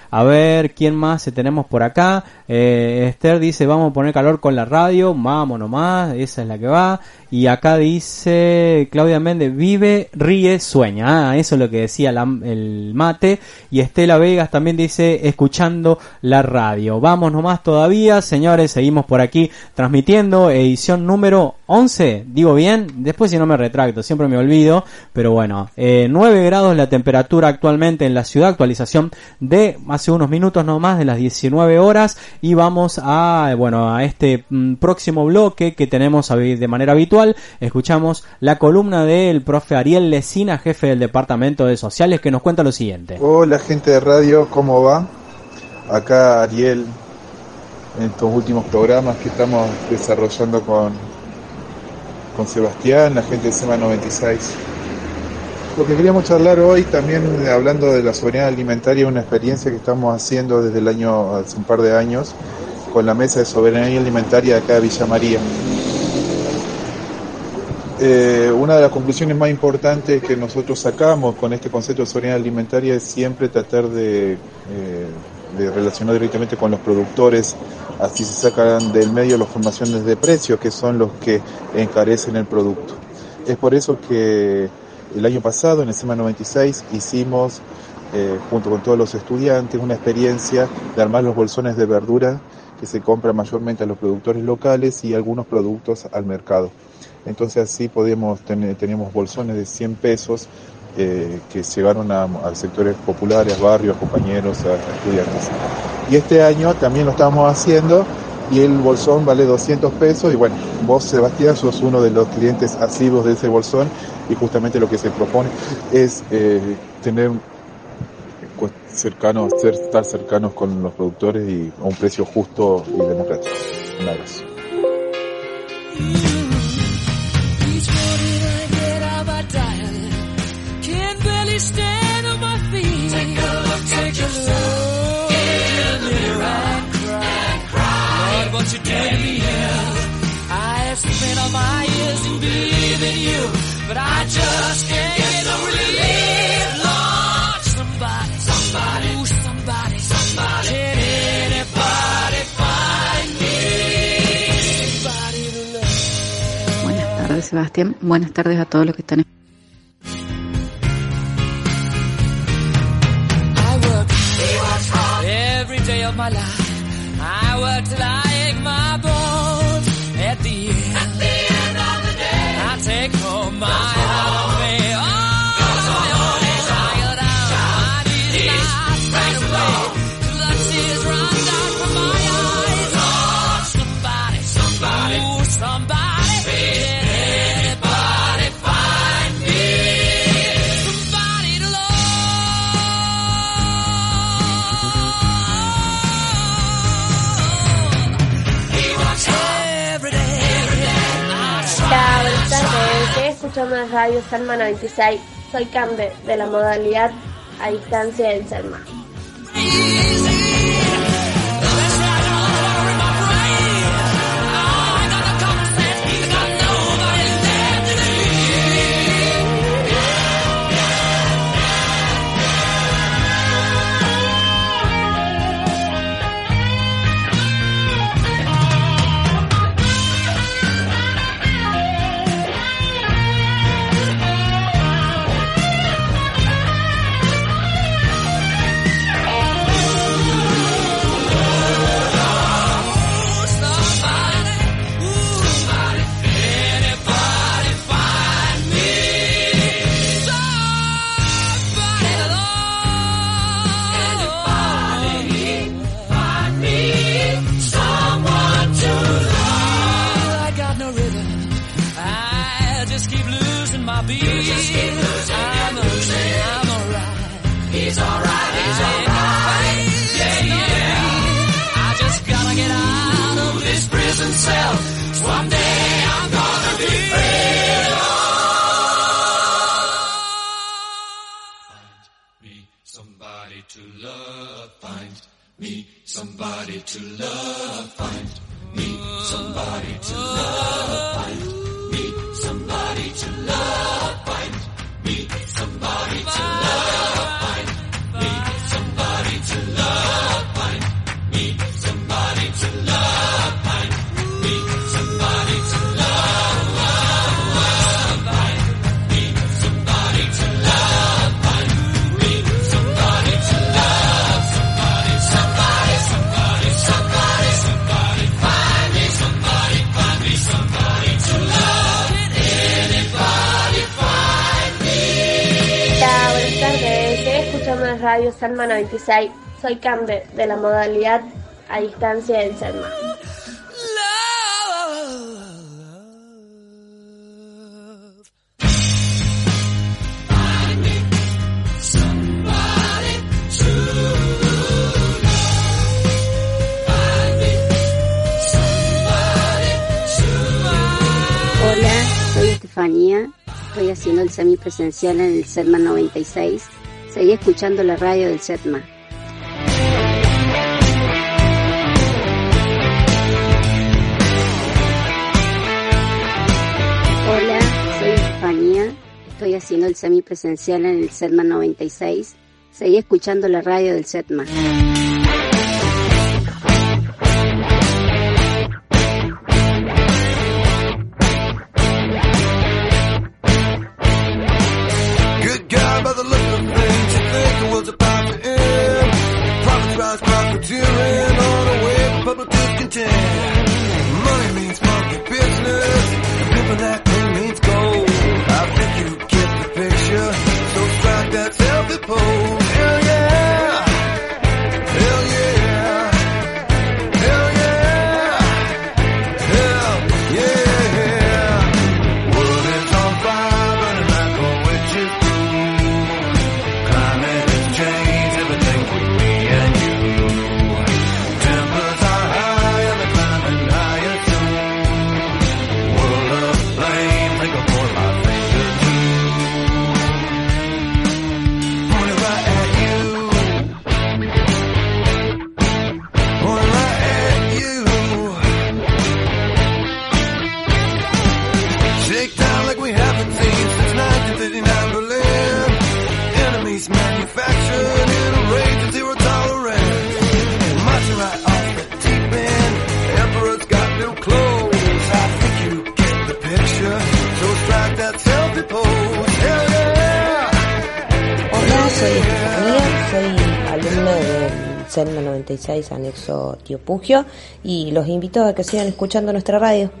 A ver, ¿quién más tenemos por acá? Eh, Esther dice, vamos a poner calor con la radio, vamos nomás, esa es la que va. Y acá dice Claudia Méndez, vive, ríe, sueña. Ah, eso es lo que decía el mate. Y Estela Vegas también dice, escuchando la radio. Vamos nomás todavía, señores, seguimos por aquí transmitiendo edición número 11. Digo bien, después si no me retracto, siempre me olvido. Pero bueno, eh, 9 grados la temperatura actualmente en la ciudad, actualización de hace unos minutos nomás de las 19 horas. Y vamos a, bueno, a este mm, próximo bloque que tenemos de manera habitual escuchamos la columna del profe Ariel Lesina, jefe del Departamento de Sociales, que nos cuenta lo siguiente. Hola gente de radio, ¿cómo va? Acá Ariel, en estos últimos programas que estamos desarrollando con, con Sebastián, la gente de SEMA 96. Lo que queríamos charlar hoy también hablando de la soberanía alimentaria, una experiencia que estamos haciendo desde el año, hace un par de años, con la mesa de soberanía alimentaria de acá de Villa María. Eh, una de las conclusiones más importantes que nosotros sacamos con este concepto de soberanía alimentaria es siempre tratar de, eh, de relacionar directamente con los productores, así se sacan del medio las formaciones de precios que son los que encarecen el producto. Es por eso que el año pasado, en el SEMA 96, hicimos, eh, junto con todos los estudiantes, una experiencia de armar los bolsones de verdura que se compran mayormente a los productores locales y algunos productos al mercado. Entonces así podíamos tener, teníamos bolsones de 100 pesos eh, que llegaron a, a, sectores populares, barrios, compañeros, a, a estudiantes. Y este año también lo estamos haciendo y el bolsón vale 200 pesos y bueno, vos Sebastián sos uno de los clientes asiduos de ese bolsón y justamente lo que se propone es eh, tener cercanos, estar cercanos con los productores y a un precio justo y democrático. Un abrazo. stand you, but I just can't get no relief. Lord, somebody, somebody, ooh, somebody, somebody, can anybody find me? Somebody to love. Buenas tardes, Sebastián. Buenas tardes a todos los que están every day of my life. I work till I my escuchando en Radio Salma 96. Soy Cambe, de la modalidad a distancia del Salma. 96. Soy Cambe de la modalidad a distancia en Selma. Hola, soy Estefanía. Estoy haciendo el semipresencial en el CERMA 96 Seguí escuchando la radio del SETMA. Hola, soy Estefanía, estoy haciendo el semipresencial en el SETMA 96. Seguí escuchando la radio del SETMA. 26, anexo Tío Pugio, y los invito a que sigan escuchando nuestra radio.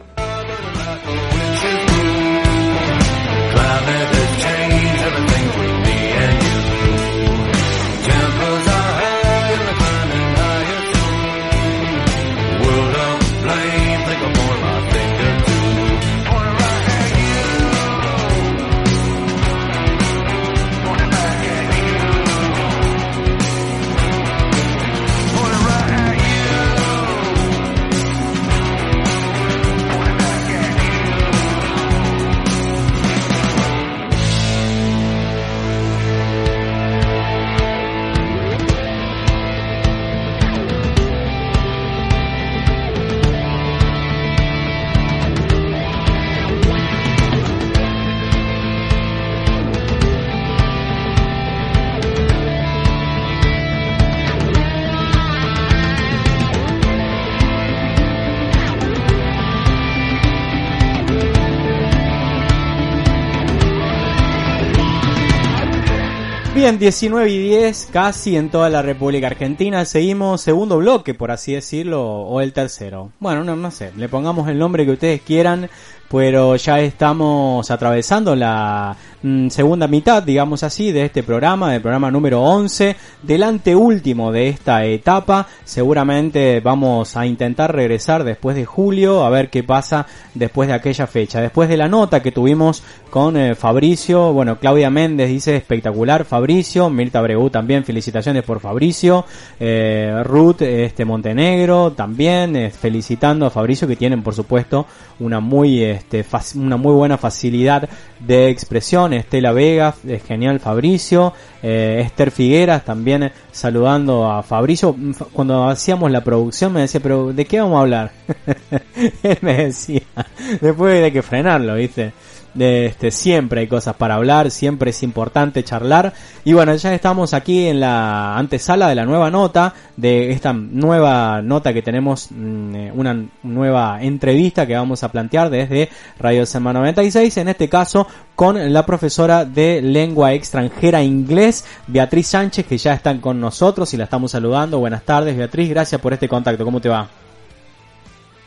Bien, 19 y 10, casi en toda la República Argentina. Seguimos segundo bloque, por así decirlo, o el tercero. Bueno, no, no sé, le pongamos el nombre que ustedes quieran, pero ya estamos atravesando la mm, segunda mitad, digamos así, de este programa, del programa número 11, del anteúltimo de esta etapa. Seguramente vamos a intentar regresar después de julio, a ver qué pasa después de aquella fecha. Después de la nota que tuvimos con eh, Fabricio, bueno, Claudia Méndez dice espectacular Fabricio, Mirta Bregu también, felicitaciones por Fabricio, eh, Ruth este Montenegro también, eh, felicitando a Fabricio que tienen por supuesto una muy este, una muy buena facilidad de expresión, Estela Vega, es genial Fabricio, eh, Esther Figueras también eh, saludando a Fabricio, Mm, cuando hacíamos la producción me decía, pero ¿de qué vamos a hablar? [LAUGHS] Él me decía, después hay que frenarlo, ¿viste? Este, siempre hay cosas para hablar, siempre es importante charlar. Y bueno, ya estamos aquí en la antesala de la nueva nota, de esta nueva nota que tenemos, mm, eh, una nueva entrevista que vamos a plantear desde Radio Semana 96, en este caso con la profesora de lengua extranjera inglés, Beatriz Sánchez, que ya están con nosotros y la estamos saludando. Buenas tardes, Beatriz, gracias por este contacto. ¿Cómo te va?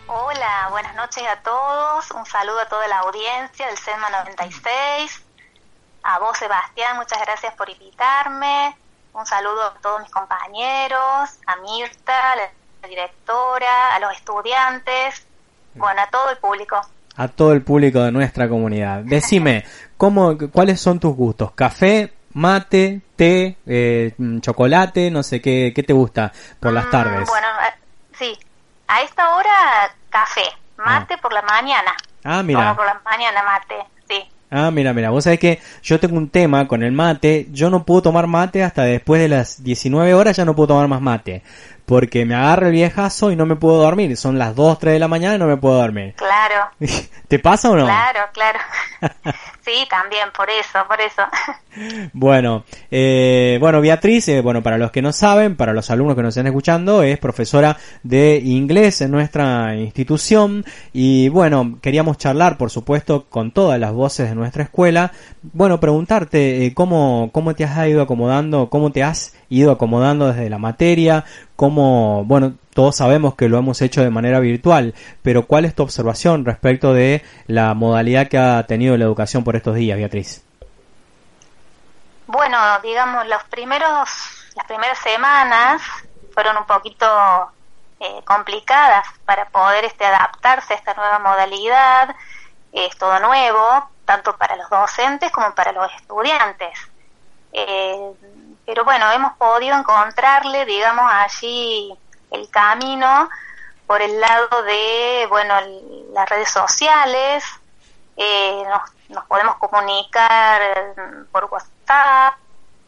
Hola, buenas noches a todos. Un saludo a toda la audiencia del SEMA 96. A vos, Sebastián, muchas gracias por invitarme. Un saludo a todos mis compañeros, a Mirta, la directora, a los estudiantes, bueno, a todo el público. A todo el público de nuestra comunidad. Decime, [LAUGHS] ¿cómo, ¿cuáles son tus gustos? ¿Café, mate, té, eh, mm, chocolate? No sé, ¿qué, qué te gusta por las tardes? Bueno, eh, sí, a esta hora café, mate por la mañana. Ah, mira. Por la mañana mate, sí. Ah, mira, mira, vos sabés que yo tengo un tema con el mate, yo no puedo tomar mate hasta después de las 19 horas, ya no puedo tomar más mate, porque me agarra el viejazo y no me puedo dormir, son las 2, 3 de la mañana y no me puedo dormir. Claro. [LAUGHS] ¿Te pasa o no? Claro, claro. [LAUGHS] sí, también, por eso, por eso. [LAUGHS] Bueno, eh, bueno, Beatriz, eh, bueno, para los que no saben, para los alumnos que nos están escuchando, es profesora de inglés en nuestra institución y bueno, queríamos charlar, por supuesto, con todas las voces de nuestra escuela. Bueno, preguntarte eh, cómo, cómo te has ido acomodando, cómo te has ido acomodando desde la materia, cómo, bueno, todos sabemos que lo hemos hecho de manera virtual, pero ¿cuál es tu observación respecto de la modalidad que ha tenido la educación por estos días, Beatriz? Bueno, digamos, los primeros, las primeras semanas fueron un poquito eh, complicadas para poder este, adaptarse a esta nueva modalidad. Es todo nuevo, tanto para los docentes como para los estudiantes. Eh, pero bueno, hemos podido encontrarle, digamos, allí el camino por el lado de, bueno, las redes sociales, eh, nos, nos, podemos comunicar por WhatsApp,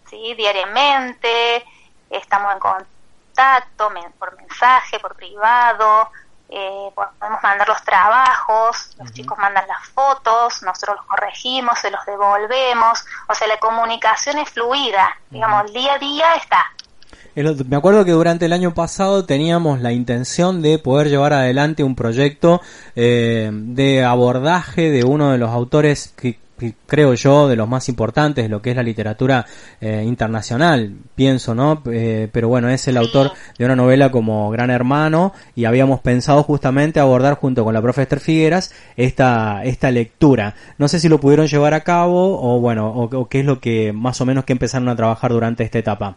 ¿sí? diariamente, estamos en contacto por mensaje, por privado, eh, podemos mandar los trabajos, los chicos mandan las fotos, nosotros los corregimos, se los devolvemos, o sea, la comunicación es fluida, digamos, día a día está. Me acuerdo que durante el año pasado teníamos la intención de poder llevar adelante un proyecto eh, de abordaje de uno de los autores que creo yo, de los más importantes de lo que es la literatura eh, internacional, pienso, ¿no? Eh, pero bueno, es el autor de una novela como Gran Hermano y habíamos pensado justamente abordar junto con la profe Esther Figueras esta, esta lectura. No sé si lo pudieron llevar a cabo o bueno, o, o qué es lo que más o menos que empezaron a trabajar durante esta etapa.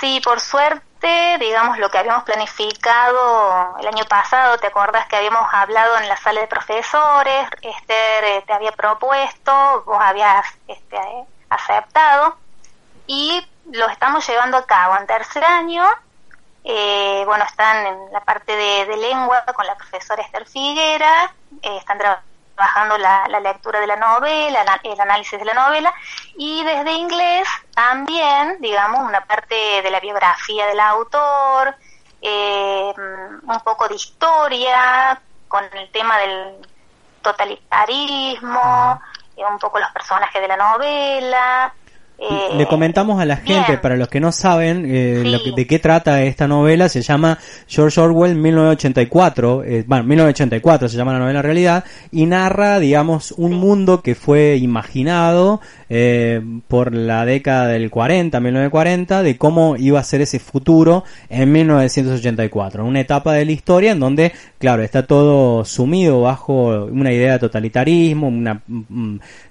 Sí, por suerte, digamos, lo que habíamos planificado el año pasado, ¿te acuerdas que habíamos hablado en la sala de profesores? Esther eh, te había propuesto, vos habías este, aceptado y lo estamos llevando a cabo en tercer año. Eh, bueno, están en la parte de, lengua con la profesora Esther Figuera, eh, están trabajando trabajando la, lectura de la novela, el análisis de la novela, y desde inglés también, digamos, una parte de la biografía del autor, eh, un poco de historia con el tema del totalitarismo, eh, un poco los personajes de la novela, le comentamos a la gente, para los que no saben eh, de qué trata esta novela, se llama George Orwell 1984, eh, bueno, 1984 se llama la novela en realidad, y narra, digamos, un mundo que fue imaginado eh, por la década del 40, 1940, de cómo iba a ser ese futuro en 1984, una etapa de la historia en donde, claro, está todo sumido bajo una idea de totalitarismo, una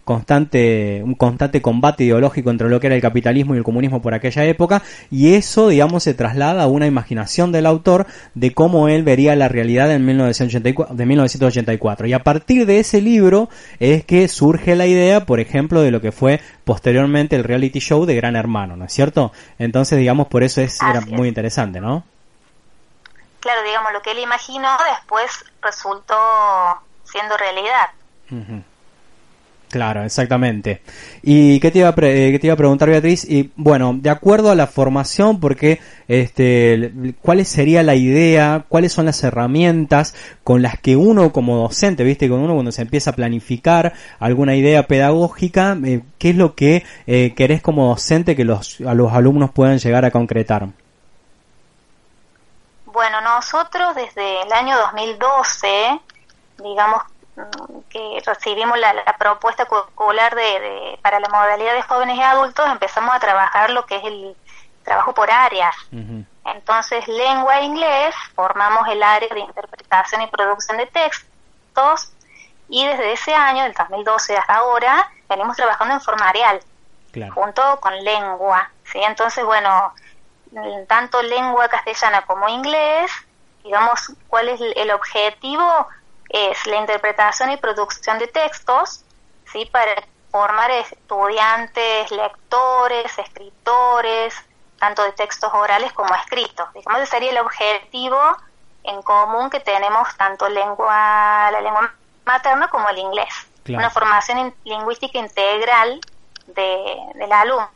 constante, un constante combate ideológico entre lo que era el capitalismo y el comunismo por aquella época, y eso, digamos, se traslada a una imaginación del autor de cómo él vería la realidad en 1984, de 1984. Y a partir de ese libro es que surge la idea, por ejemplo, de lo que fue posteriormente el reality show de Gran Hermano, ¿no es cierto? Entonces, digamos, por eso es, era muy interesante, ¿no? Claro, digamos, lo que él imaginó después resultó siendo realidad. Claro, exactamente. ¿Y qué te iba a, eh, te iba a preguntar Beatriz? Y bueno, de acuerdo a la formación, porque este, ¿cuál sería la idea? ¿Cuáles son las herramientas con las que uno como docente, viste, con uno cuando se empieza a planificar alguna idea pedagógica, eh, qué es lo que eh, querés como docente que los, a los alumnos puedan llegar a concretar? Bueno, nosotros desde el año 2012, digamos que recibimos la, propuesta curricular de, para la modalidad de jóvenes y adultos, empezamos a trabajar lo que es el trabajo por áreas. Entonces, lengua e inglés, formamos el área de interpretación y producción de textos y desde ese año, del 2012 hasta ahora, venimos trabajando en forma areal, junto con lengua. ¿sí? Entonces, bueno, tanto lengua castellana como inglés, digamos, ¿cuál es el objetivo? Es la interpretación y producción de textos, ¿sí? Para formar estudiantes, lectores, escritores, tanto de textos orales como escritos. Digamos, ese sería el objetivo en común que tenemos tanto lengua, la lengua materna como el inglés. Claro. una formación in- lingüística integral de, del alumno.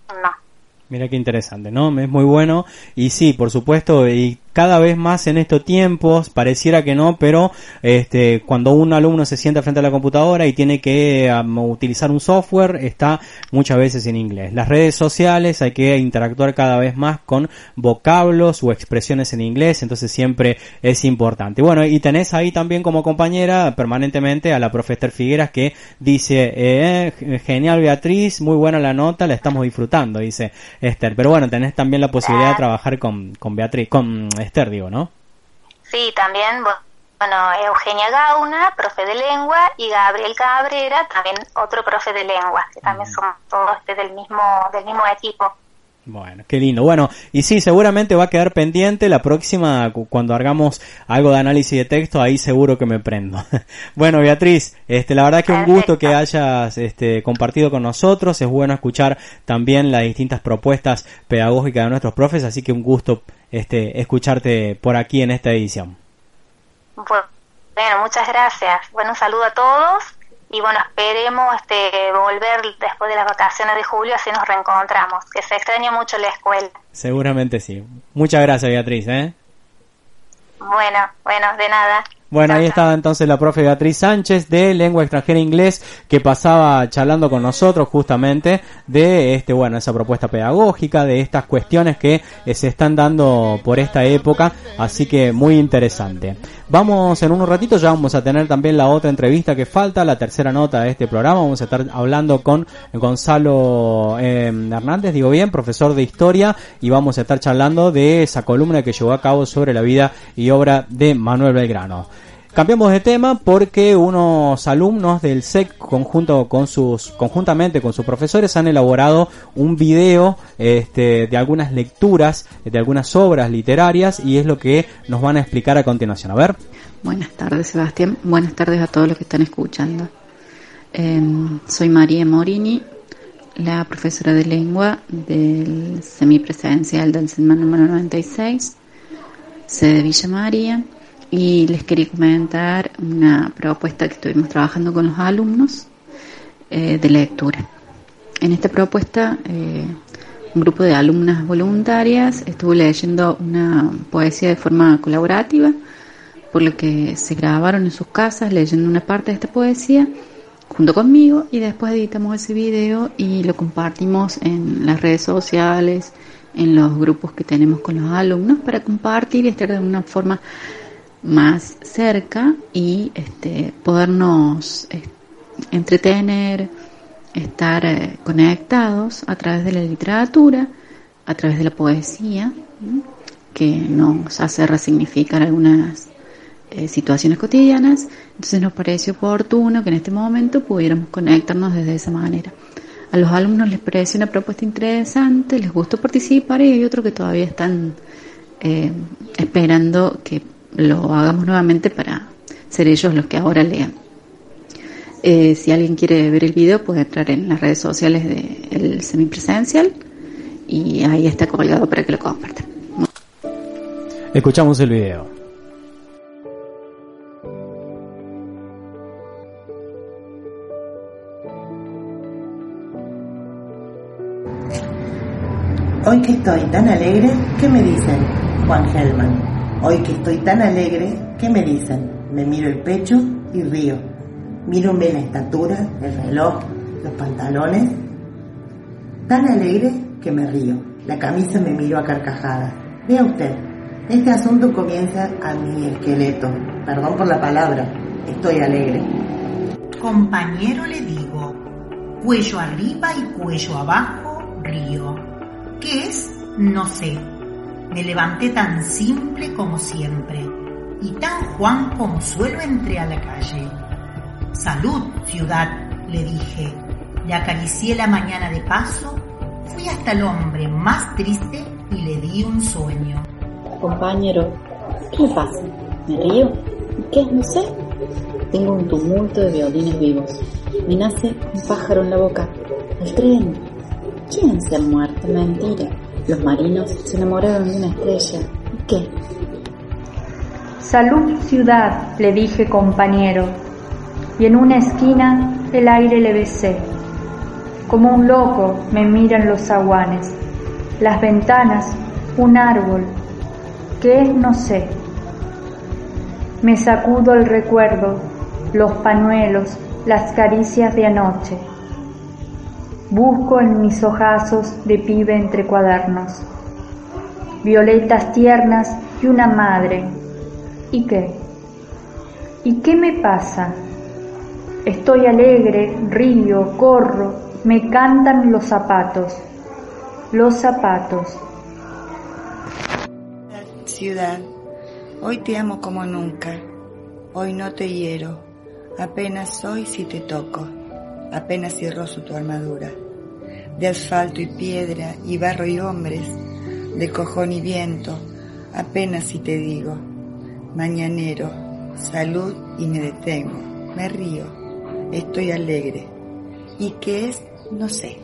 Mira qué interesante, ¿no? Es muy bueno y sí, por supuesto, y cada vez más en estos tiempos, pareciera que no, pero este, cuando un alumno se sienta frente a la computadora y tiene que utilizar un software, está muchas veces en inglés. Las redes sociales hay que interactuar cada vez más con vocablos o expresiones en inglés, entonces siempre es importante. Bueno, y tenés ahí también como compañera permanentemente a la profe Esther Figueras que dice, eh, genial Beatriz, muy buena la nota, la estamos disfrutando, dice Esther. Pero bueno, tenés también la posibilidad de trabajar con, con Beatriz, con Esther, digo, ¿no? Sí, también, bu- bueno, Eugenia Gauna, profe de lengua, y Gabriel Cabrera, también otro profe de lengua, que también son todos del mismo del mismo equipo. Bueno, qué lindo. Bueno, y sí, seguramente va a quedar pendiente la próxima, cu- cuando hagamos algo de análisis de texto, ahí seguro que me prendo. [LAUGHS] bueno, Beatriz, este, la verdad que un gusto que hayas, este, compartido con nosotros. Es bueno escuchar también las distintas propuestas pedagógicas de nuestros profes, así que un gusto, este, escucharte por aquí en esta edición. Bu- Bueno, muchas gracias. Bueno, un saludo a todos y bueno, esperemos este volver después de las vacaciones de julio, así nos reencontramos, que se extraña mucho la escuela. Seguramente sí. Muchas gracias, Beatriz, ¿eh? Bueno, bueno, de nada. Bueno, ahí estaba entonces la profe Beatriz Sánchez de lengua extranjera inglés que pasaba charlando con nosotros justamente de este bueno, esa propuesta pedagógica, de estas cuestiones que eh, se están dando por esta época, así que muy interesante. Vamos en un ratito ya vamos a tener también la otra entrevista que falta, la tercera nota de este programa, vamos a estar hablando con Gonzalo eh, Hernández, digo bien, profesor de historia y vamos a estar charlando de esa columna que llevó a cabo sobre la vida y obra de Manuel Belgrano. Cambiamos de tema porque unos alumnos del SEC conjunto con sus conjuntamente con sus profesores han elaborado un video este, de algunas lecturas de algunas obras literarias y es lo que nos van a explicar a continuación. A ver. Buenas tardes, Sebastián. Buenas tardes a todos los que están escuchando. Em, soy María Morini, la profesora de lengua del semipresencial del semana número 96, sede de Villa María, y les quería comentar una propuesta que estuvimos trabajando con los alumnos eh, de lectura. En esta propuesta, eh, un grupo de alumnas voluntarias estuvo leyendo una poesía de forma colaborativa, por lo que se grabaron en sus casas leyendo una parte de esta poesía junto conmigo y después editamos ese video y lo compartimos en las redes sociales, en los grupos que tenemos con los alumnos para compartir y estar de una forma más cerca y este, podernos entretener, estar eh, conectados a través de la literatura, a través de la poesía, que nos hace resignificar algunas eh, situaciones cotidianas. Entonces nos pareció oportuno que en este momento pudiéramos conectarnos desde esa manera. A los alumnos les pareció una propuesta interesante, les gustó participar y hay otros que todavía están eh, esperando que lo hagamos nuevamente para ser ellos los que ahora lean. Eh, si alguien quiere ver el video puede entrar en las redes sociales del semipresencial y ahí está colgado para que lo compartan. Escuchamos el video. Hoy que estoy tan alegre, ¿qué me dicen? Juan Gelman. Hoy que estoy tan alegre, ¿qué me dicen? Me miro el pecho y río. Mírome la estatura, el reloj, los pantalones. Tan alegre que me río. La camisa me miro a carcajadas. Vea usted, este asunto comienza a mi esqueleto. Perdón por la palabra, estoy alegre. Compañero le digo, cuello arriba y cuello abajo, río. ¿Qué es? No sé. Me levanté tan simple como siempre y tan Juan como suelo entré a la calle. Salud, ciudad, le dije. Le acaricié la mañana de paso, fui hasta el hombre más triste y le di un sueño. Compañero, ¿qué pasa? ¿Me río? ¿Qué? No sé. Tengo un tumulto de violines vivos. Me nace un pájaro en la boca. El tren. ¿Quién se ha muerto? Mentira. Los marinos se enamoraron de una estrella. ¿Y qué? Salud ciudad, le dije compañero, y en una esquina el aire le besé. Como un loco me miran los zaguanes, las ventanas, un árbol, ¿qué es? No sé. Me sacudo el recuerdo, los pañuelos, las caricias de anoche. Busco en mis ojazos de pibe entre cuadernos. Violetas tiernas y una madre. ¿Y qué? ¿Y qué me pasa? Estoy alegre, río, corro, me cantan los zapatos. Los zapatos. Ciudad, hoy te amo como nunca. Hoy no te hiero. Apenas soy si te toco. Apenas si rozo tu armadura. De asfalto y piedra y barro y hombres. De cojón y viento. Apenas si te digo. Mañanero, salud y me detengo. Me río. Estoy alegre. ¿Y qué es? No sé.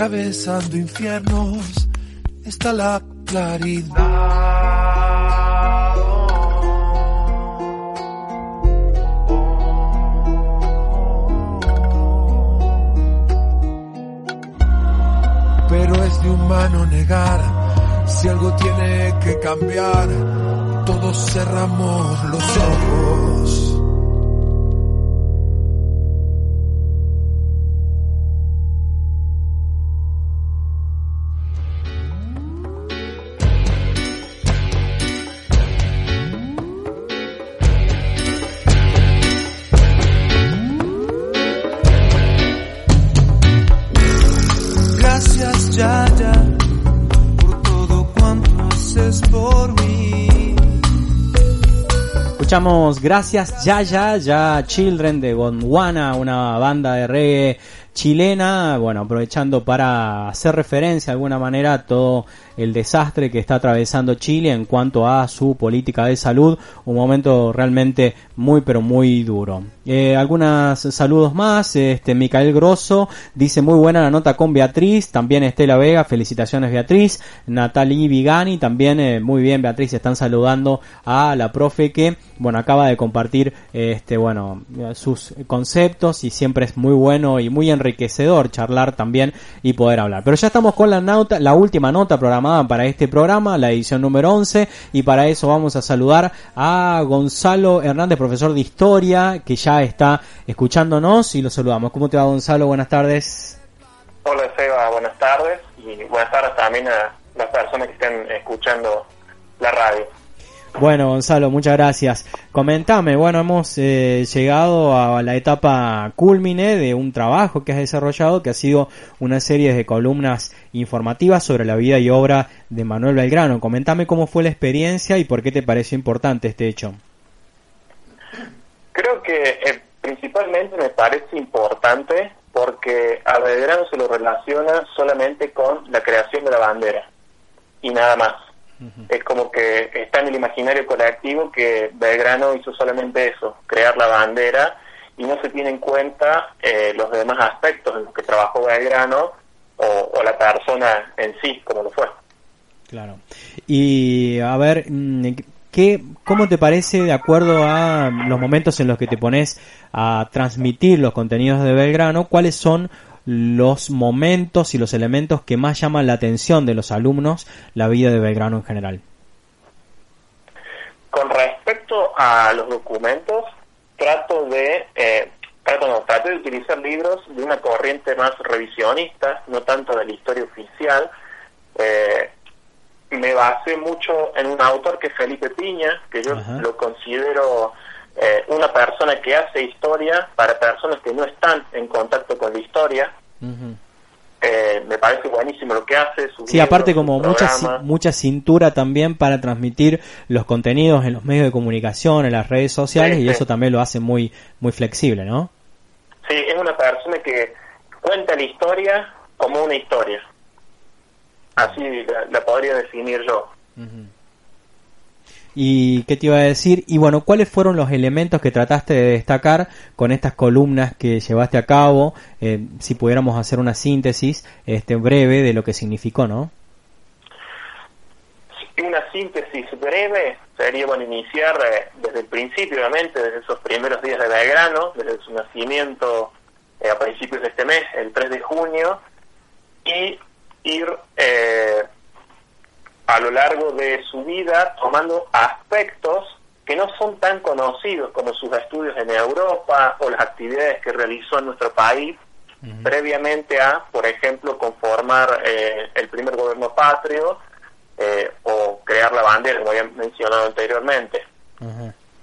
Atravesando infiernos está la claridad. Pero es de humano negar si algo tiene que cambiar. Todos cerramos los ojos. Escuchamos Gracias Ya Ya Ya Children de Gondwana, una banda de reggae chilena, bueno, aprovechando para hacer referencia de alguna manera a todo el desastre que está atravesando Chile en cuanto a su política de salud, un momento realmente muy pero muy duro. Eh, algunos saludos más, este Micael Grosso dice muy buena la nota con Beatriz, también Estela Vega, felicitaciones Beatriz, Natalie Vigani, también eh, muy bien Beatriz, están saludando a la profe que, bueno, acaba de compartir este bueno, sus conceptos y siempre es muy bueno y muy enriquecedor charlar también y poder hablar. Pero ya estamos con la nota, la última nota programada para este programa, la edición número 11, y para eso vamos a saludar a Gonzalo Hernández, profesor de historia, que ya está escuchándonos y lo saludamos. ¿Cómo te va Gonzalo? Buenas tardes. Hola Seba, buenas tardes y buenas tardes también a las personas que estén escuchando la radio. Bueno, Gonzalo, muchas gracias. Comentame, bueno, hemos eh, llegado a la etapa culmine de un trabajo que has desarrollado, que ha sido una serie de columnas informativas sobre la vida y obra de Manuel Belgrano. Comentame cómo fue la experiencia y por qué te pareció importante este hecho. Creo que eh, principalmente me parece importante porque a Belgrano se lo relaciona solamente con la creación de la bandera y nada más. Es como que está en el imaginario colectivo que Belgrano hizo solamente eso, crear la bandera, y no se tiene en cuenta eh, los demás aspectos en los que trabajó Belgrano o, o la persona en sí, como lo fue. Claro. Y a ver, mm, ¿qué, ¿cómo te parece de acuerdo a los momentos en los que te pones a transmitir los contenidos de Belgrano? ¿Cuáles son los momentos y los elementos que más llaman la atención de los alumnos la vida de Belgrano en general? Con respecto a los documentos, trato de eh, trato, no, trato de utilizar libros de una corriente más revisionista, no tanto de la historia oficial. Eh, me basé mucho en un autor que es Felipe Piña, que yo lo considero eh, una persona que hace historia para personas que no están en contacto con la historia. eh, me parece buenísimo lo que hace. Su Sí, libro, aparte como mucha, mucha cintura también para transmitir los contenidos en los medios de comunicación, en las redes sociales Sí, y sí. eso también lo hace muy muy flexible, ¿no? Sí, es una persona que cuenta la historia como una historia. Así la, la podría definir yo. ¿Y qué te iba a decir? Y bueno, ¿cuáles fueron los elementos que trataste de destacar con estas columnas que llevaste a cabo? Eh, si pudiéramos hacer una síntesis este breve de lo que significó, ¿no? Una síntesis breve sería bueno iniciar desde el principio, obviamente, desde esos primeros días de Belgrano, desde su nacimiento eh, a principios de este mes, el 3 de junio, y ir eh, a lo largo de su vida tomando aspectos que no son tan conocidos como sus estudios en Europa o las actividades que realizó en nuestro país previamente a, por ejemplo, conformar eh, el primer gobierno patrio eh, o crear la bandera, como había mencionado anteriormente.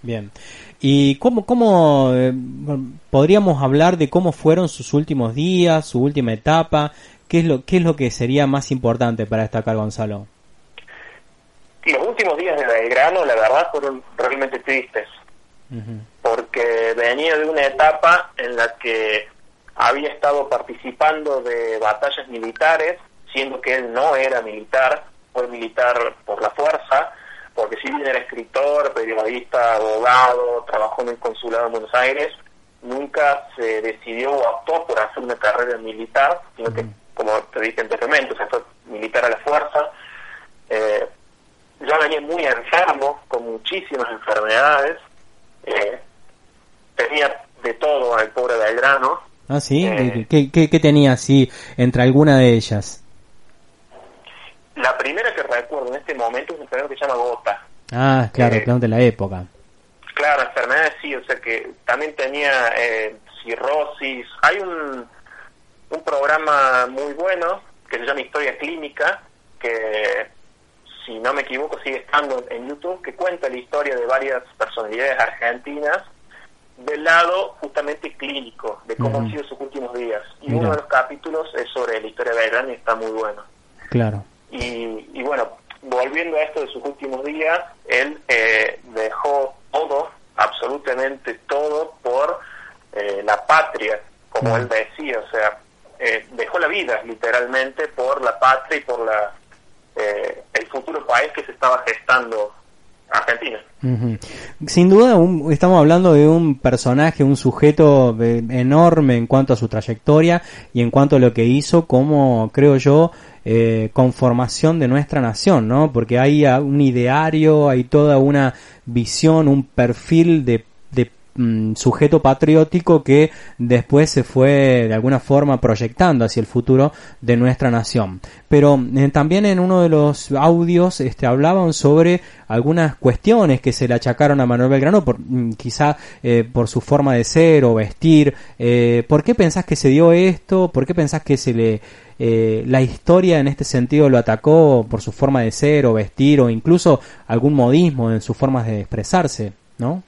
Bien. ¿Y cómo, cómo eh, podríamos hablar de cómo fueron sus últimos días, su última etapa? ¿Qué es lo, qué es lo que sería más importante para destacar, Gonzalo? Los últimos días de Belgrano, la verdad, fueron realmente tristes, porque venía de una etapa en la que había estado participando de batallas militares, siendo que él no era militar, fue militar por la fuerza, porque si bien era escritor, periodista, abogado, trabajó en el consulado en Buenos Aires, nunca se decidió o optó por hacer una carrera militar, sino que, como te dije anteriormente, o sea, fue militar a la fuerza. Eh, ya venía muy enfermo, con muchísimas enfermedades, eh, tenía de todo el pobre Belgrano, Ah, sí. Eh. ¿Qué, qué, qué tenía así entre alguna de ellas? La primera que recuerdo en este momento es una enfermedad que se llama gota. Ah, claro, Eh. claro, de la época. Claro, enfermedades sí, o sea que también tenía eh, cirrosis. Hay un, un programa muy bueno que se llama Historia Clínica, que si no me equivoco sigue estando en YouTube, que cuenta la historia de varias personalidades argentinas del lado justamente clínico, de cómo han sido sus últimos días. Y Mira. uno de los capítulos es sobre la historia de Belgrano y está muy bueno. Claro. Y, y bueno, volviendo a esto de sus últimos días, él eh, dejó todo, absolutamente todo, por eh, la patria, como él decía, o sea, eh, dejó la vida literalmente por la patria y por la eh, el futuro país que se estaba gestando Argentina. Sin duda, un- estamos hablando de un personaje, un sujeto eh, enorme en cuanto a su trayectoria y en cuanto a lo que hizo como, creo yo, eh, conformación de nuestra nación, ¿no? Porque hay un ideario, hay toda una visión, un perfil de, de sujeto patriótico que después se fue de alguna forma proyectando hacia el futuro de nuestra nación. Pero eh, también en uno de los audios este, hablaban sobre algunas cuestiones que se le achacaron a Manuel Belgrano, por, mm, quizá eh, por su forma de ser o vestir. Eh, ¿Por qué pensás que se dio esto? ¿Por qué pensás que se le la historia en este sentido lo atacó por su forma de ser o vestir o incluso algún modismo en sus formas de expresarse, ¿no?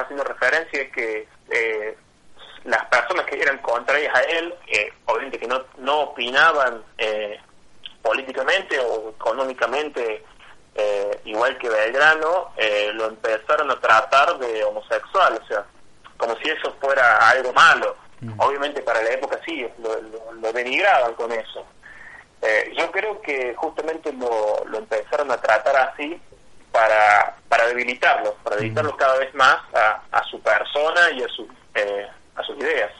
Haciendo referencia, es que eh, las personas que eran contrarias a él, eh, obviamente que no, no opinaban eh, políticamente o económicamente eh, igual que Belgrano, eh, lo empezaron a tratar de homosexual, o sea, como si eso fuera algo malo. Obviamente para la época sí, lo, lo- lo denigraban con eso. Eh, yo creo que justamente lo, lo empezaron a tratar así para, para debilitarlo, para debilitarlo cada vez más a, a su persona y a, su, eh, a sus ideas.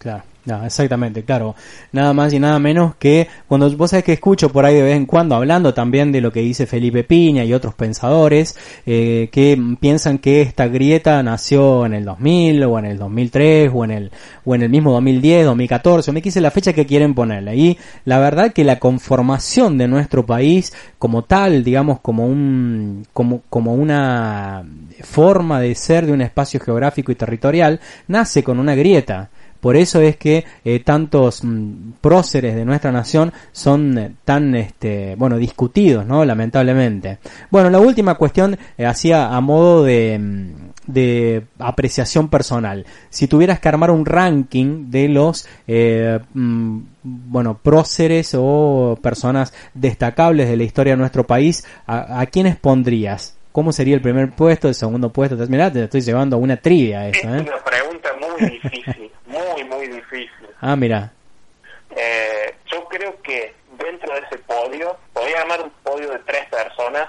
Claro, no, exactamente, claro. Nada más y nada menos que cuando vos sabés que escucho por ahí de vez en cuando hablando también de lo que dice Felipe Piña y otros pensadores eh, que piensan que esta grieta nació en el 2000 o en el 2003 o en el o en el mismo 2010, 2014, o me quise la fecha que quieren ponerle. Y la verdad que la conformación de nuestro país como tal, digamos como un como como una forma de ser de un espacio geográfico y territorial nace con una grieta. Por eso es que eh, tantos mm, próceres de nuestra nación son eh, tan, este, bueno, discutidos, ¿no? Lamentablemente. Bueno, la última cuestión eh, hacía a modo de, mm, de apreciación personal. Si tuvieras que armar un ranking de los, eh, mm, bueno, próceres o personas destacables de la historia de nuestro país, ¿a, a quiénes pondrías? ¿Cómo sería el primer puesto, el segundo puesto? Mirá, te estoy llevando a una trivia Es esa, ¿eh? una pregunta muy difícil, muy, muy difícil. Ah, mira. Eh, yo creo que dentro de ese podio, podría armar un podio de tres personas,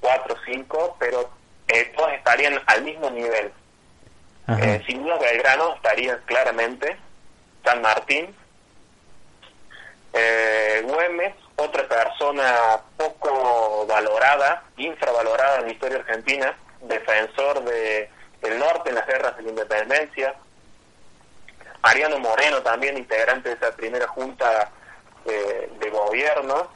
cuatro o cinco, pero eh, todas estarían al mismo nivel. Eh, sin duda Belgrano estaría claramente, San Martín, eh, Güemes, otra persona poco valorada, infravalorada en la historia argentina, defensor de, del norte en las guerras de la independencia, Mariano Moreno también, integrante de esa primera junta de gobierno,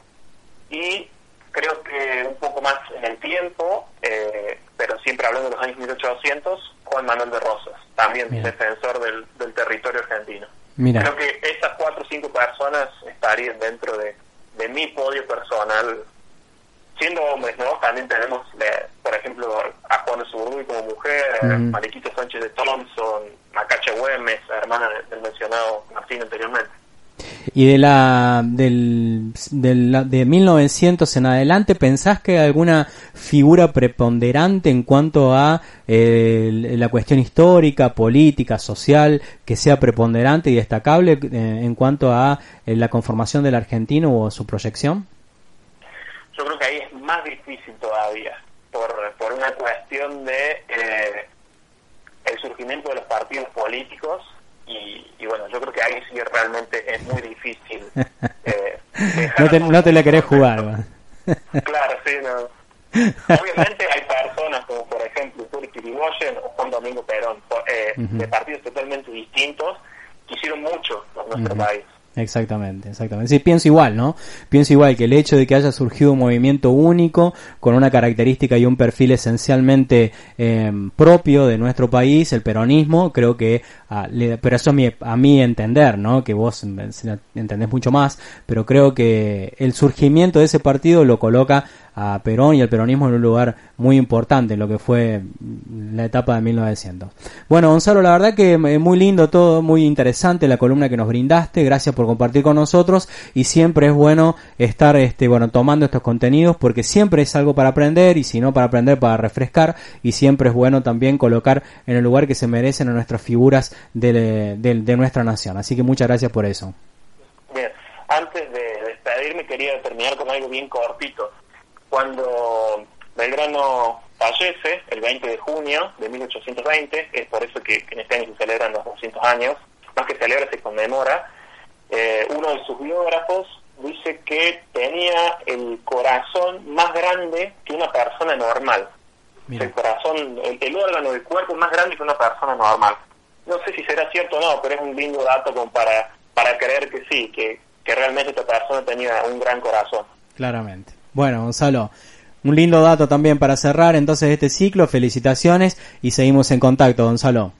y creo que un poco más en el tiempo, eh, pero siempre hablando de los años 1800, Juan Manuel de Rosas, también Mira. defensor del, del territorio argentino. Mira. Creo que esas cuatro o cinco personas estarían dentro de, de mi podio personal. Siendo hombres, ¿no? También tenemos, eh, por ejemplo, a Juan Zurduy como mujer, Ujú. Mariquita Sánchez de Thompson, Macacha Güemes, hermana del- mencionado Martín anteriormente. Y de la del, del- de 1900 en adelante, ¿pensás que hay alguna figura preponderante en cuanto a eh, la cuestión histórica, política, social, que sea preponderante y destacable eh, en cuanto a eh, la conformación del argentino o su proyección? Yo creo que ahí es más difícil todavía, por, por una cuestión de eh, el surgimiento de los partidos políticos y, y bueno, yo creo que ahí sí realmente es muy difícil. [LAUGHS] eh, No te, no te la querés jugar. [LAUGHS] claro, sí, no. Obviamente hay personas como por ejemplo Turki Irigoyen o Juan Domingo Perón, eh, de partidos totalmente distintos, que hicieron mucho por nuestro país. Exactamente, exactamente. Sí, pienso igual, ¿no? Pienso igual que el hecho de que haya surgido un movimiento único con una característica y un perfil esencialmente eh, propio de nuestro país, el peronismo, creo que, ah, le- pero eso a mi, a mi entender, ¿no? Que vos entendés mucho más, pero creo que el surgimiento de ese partido lo coloca a Perón y el peronismo en un lugar muy importante lo que fue la etapa de 1900. Bueno, Gonzalo, la verdad que eh, muy lindo todo, muy interesante la columna que nos brindaste, gracias por compartir con nosotros y siempre es bueno estar este bueno tomando estos contenidos porque siempre es algo para aprender y si no para aprender para refrescar y siempre es bueno también colocar en el lugar que se merecen a nuestras figuras de, de- de nuestra nación. Así que muchas gracias por eso. Bien, antes de despedirme quería terminar con algo bien cortito. Cuando Belgrano fallece, el 20 de junio de 1820, es por eso que, que en este año se celebran los 200 años, más que celebra se conmemora, eh, uno de sus biógrafos dice que tenía el corazón más grande que una persona normal. El corazón, el, el órgano del cuerpo más grande que una persona normal. No sé si será cierto o no, pero es un lindo dato como para, para creer que sí, que, que realmente esta persona tenía un gran corazón. Claramente. Bueno, Gonzalo, un lindo dato también para cerrar entonces este ciclo. Felicitaciones y seguimos en contacto, Gonzalo.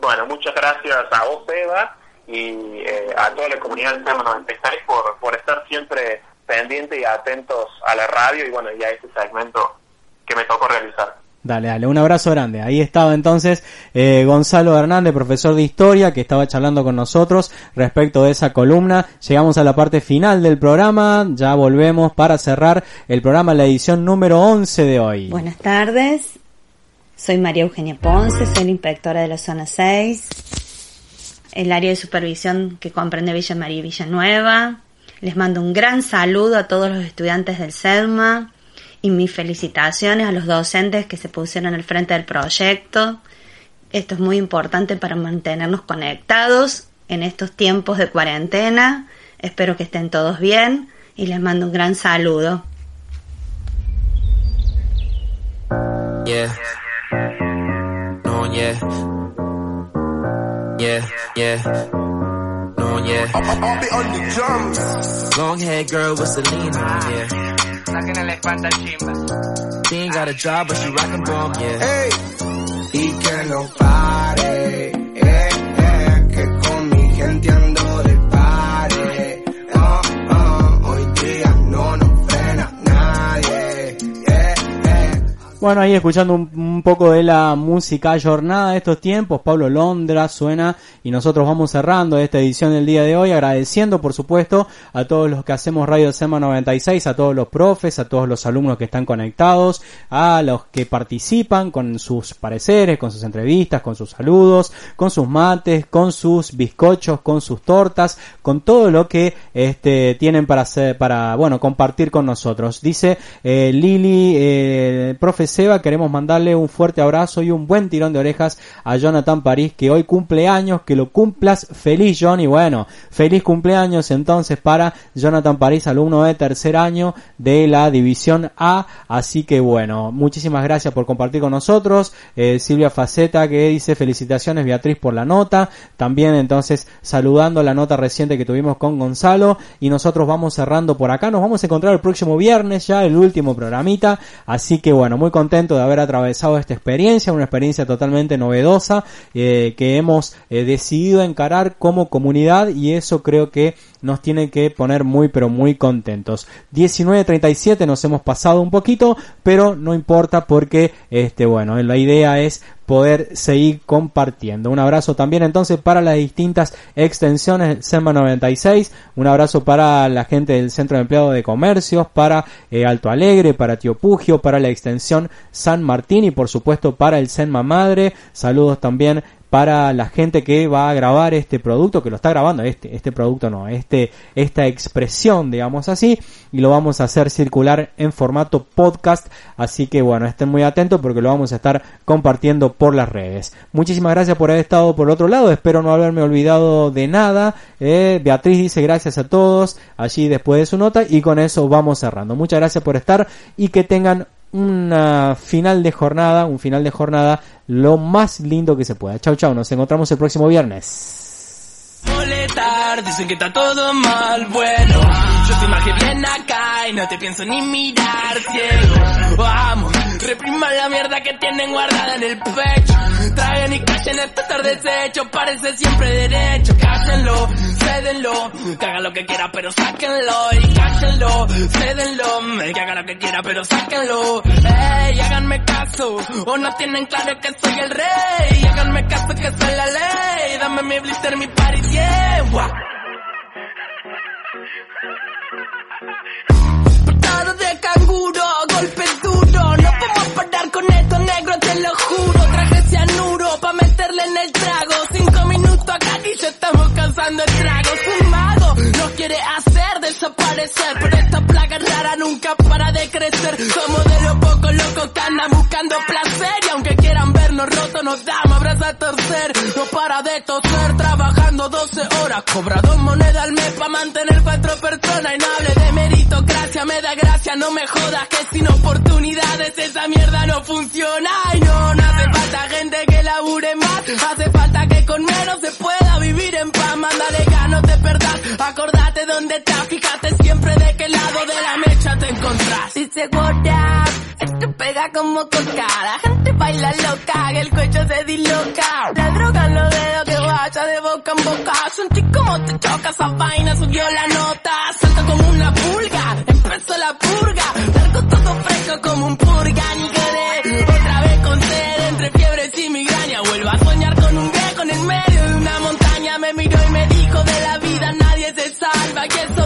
Bueno, muchas gracias a vos, Eva, y eh, a toda la comunidad del tema 96 por, por estar siempre pendientes y atentos a la radio y bueno, y a este segmento que me tocó realizar. Dale, dale, un abrazo grande. Ahí estaba entonces eh, Gonzalo Hernández, profesor de historia, que estaba charlando con nosotros respecto de esa columna. Llegamos a la parte final del programa, ya volvemos para cerrar el programa, la edición número 11 de hoy. Buenas tardes, soy María Eugenia Ponce, soy la inspectora de la zona 6, el área de supervisión que comprende Villa María y Villanueva. Les mando un gran saludo a todos los estudiantes del CEDMA y mis felicitaciones a los docentes que se pusieron al frente del proyecto. Esto es muy importante para mantenernos conectados en estos tiempos de cuarentena. Espero que estén todos bien y les mando un gran saludo. Yeah. No, yeah. Yeah, yeah. No, yeah. I'll be on the drums. Long hair girl with Celine on, yeah. She ain't got a job, but she rockin' bomb, yeah. y que no pare, eh, eh, que con mi gente ando Bueno, ahí escuchando un, poco de la música jornada de estos tiempos, Pablo Londra suena y nosotros vamos cerrando esta edición del día de hoy, agradeciendo por supuesto a todos los que hacemos Radio Sema 96, a todos los profes, a todos los alumnos que están conectados, a los que participan con sus pareceres, con sus entrevistas, con sus saludos, con sus mates, con sus bizcochos, con sus tortas, con todo lo que este, tienen para hacer, para, bueno, compartir con nosotros. Dice eh, Lili, eh, Seba, queremos mandarle un fuerte abrazo y un buen tirón de orejas a Jonathan París, que hoy cumple años, que lo cumplas feliz, John, y bueno, feliz cumpleaños entonces para Jonathan París, alumno de tercer año de la División A, así que bueno, muchísimas gracias por compartir con nosotros, eh, Silvia Faceta que dice felicitaciones Beatriz por la nota, también entonces saludando la nota reciente que tuvimos con Gonzalo, y nosotros vamos cerrando por acá, nos vamos a encontrar el próximo viernes ya, el último programita, así que bueno, muy contento de haber atravesado esta experiencia, una experiencia totalmente novedosa eh, que hemos eh, decidido encarar como comunidad y eso creo que nos tiene que poner muy pero muy contentos. 19.37 nos hemos pasado un poquito, pero no importa porque este bueno, la idea es poder seguir compartiendo. Un abrazo también entonces para las distintas extensiones SEMA 96, un abrazo para la gente del Centro de Empleado de Comercios, para eh, Alto Alegre, para Tío Pugio, para la extensión San Martín y por supuesto para el SEMA Madre. Saludos también para la gente que va a grabar este producto, que lo está grabando, este, este producto no, este, esta expresión, digamos así, y lo vamos a hacer circular en formato podcast, así que bueno, estén muy atentos porque lo vamos a estar compartiendo por las redes. Muchísimas gracias por haber estado por otro lado, espero no haberme olvidado de nada, eh, Beatriz dice gracias a todos, allí después de su nota, y con eso vamos cerrando. Muchas gracias por estar y que tengan una final de jornada, un final de jornada lo más lindo que se pueda. Chau, chau, nos encontramos el próximo viernes. dicen que está todo mal, bueno Yo más que bien acá y no te pienso ni mirar ciego Vamos, repriman la mierda que tienen guardada en el pecho Traigan y callen este deshecho, parece siempre derecho Cállenlo, cédenlo, que haga lo que quiera pero sáquenlo. Y cállenlo, cédenlo, que haga lo que quiera pero sáquenlo. Ey, háganme caso, o no tienen claro que soy el rey. Háganme caso que soy la ley, dame mi blister, mi party, yeah. Patada de canguro, golpe duro. No podemos parar con esto negro, te lo juro. Traje cianuro pa' meterle en el trago. Cinco minutos acá y ya estamos cansando nos quiere hacer desaparecer Pero esta plaga rara nunca de crecer. Somos de los pocos locos que andan buscando placer. Y aunque quieran vernos rotos nos damos abrazos a torcer. No para de toser, trabajando 12 horas. Cobra dos monedas al mes pa' mantener cuatro personas. Y no hable de meritocracia, me da gracia, no me jodas Que sin oportunidades esa mierda no funciona. Y no, no hace falta gente que labure más. Hace falta que con menos se pueda vivir en paz. Mándale ganas, no te perdás, acordate dónde estás Fíjate siempre de qué lado de la mecha te encontrás Dice what up, esto pega como coca La gente baila loca, que el cuello se disloca. La droga en los dedos que vaya de boca en boca. Sentí como te choca esa vaina, subió la nota. Salto como una pulga, empezó la purga. Largo todo fresco como un purga ni quedé Otra vez con sed, entre fiebres y migraña. Vuelvo a soñar con un viejo en el medio de una montaña. Me miró y me dijo de la vida nadie se salva Que eso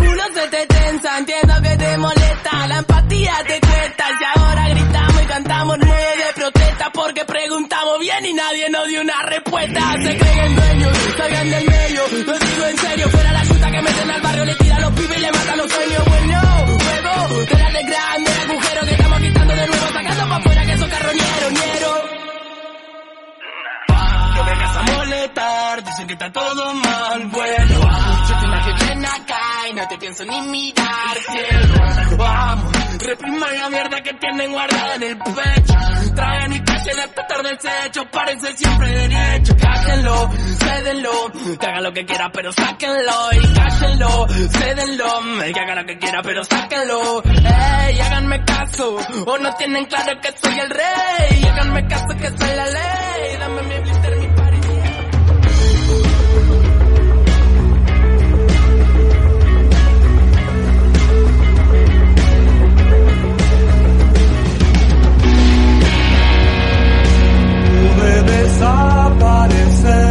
bien y nadie nos dio una respuesta. Se creen dueños, salgan del medio. Lo digo en serio, fuera la chuta que meten al barrio Le tira los pibes y le matan los sueños. Bueno, huevo, te de grande agujero Que estamos quitando de nuevo, sacando pa' afuera que son carroñeros, ñero no vengas a molestar, dicen que está todo mal, bueno. Yo te imagino bien acá y no te pienso ni mirar, cielo Vamos, repriman la mierda que tienen guardada en el pecho. Traen y que despertar del techo parece siempre derecho. Cájenlo, cédenlo, que haga lo que quiera, pero sáquenlo. Y cállenlo, cédenlo, que haga lo que quiera, pero sáquenlo. Ey, háganme caso, o no tienen claro que soy el rey. Háganme caso que soy la ley. Dame mi blister, puede desaparecer.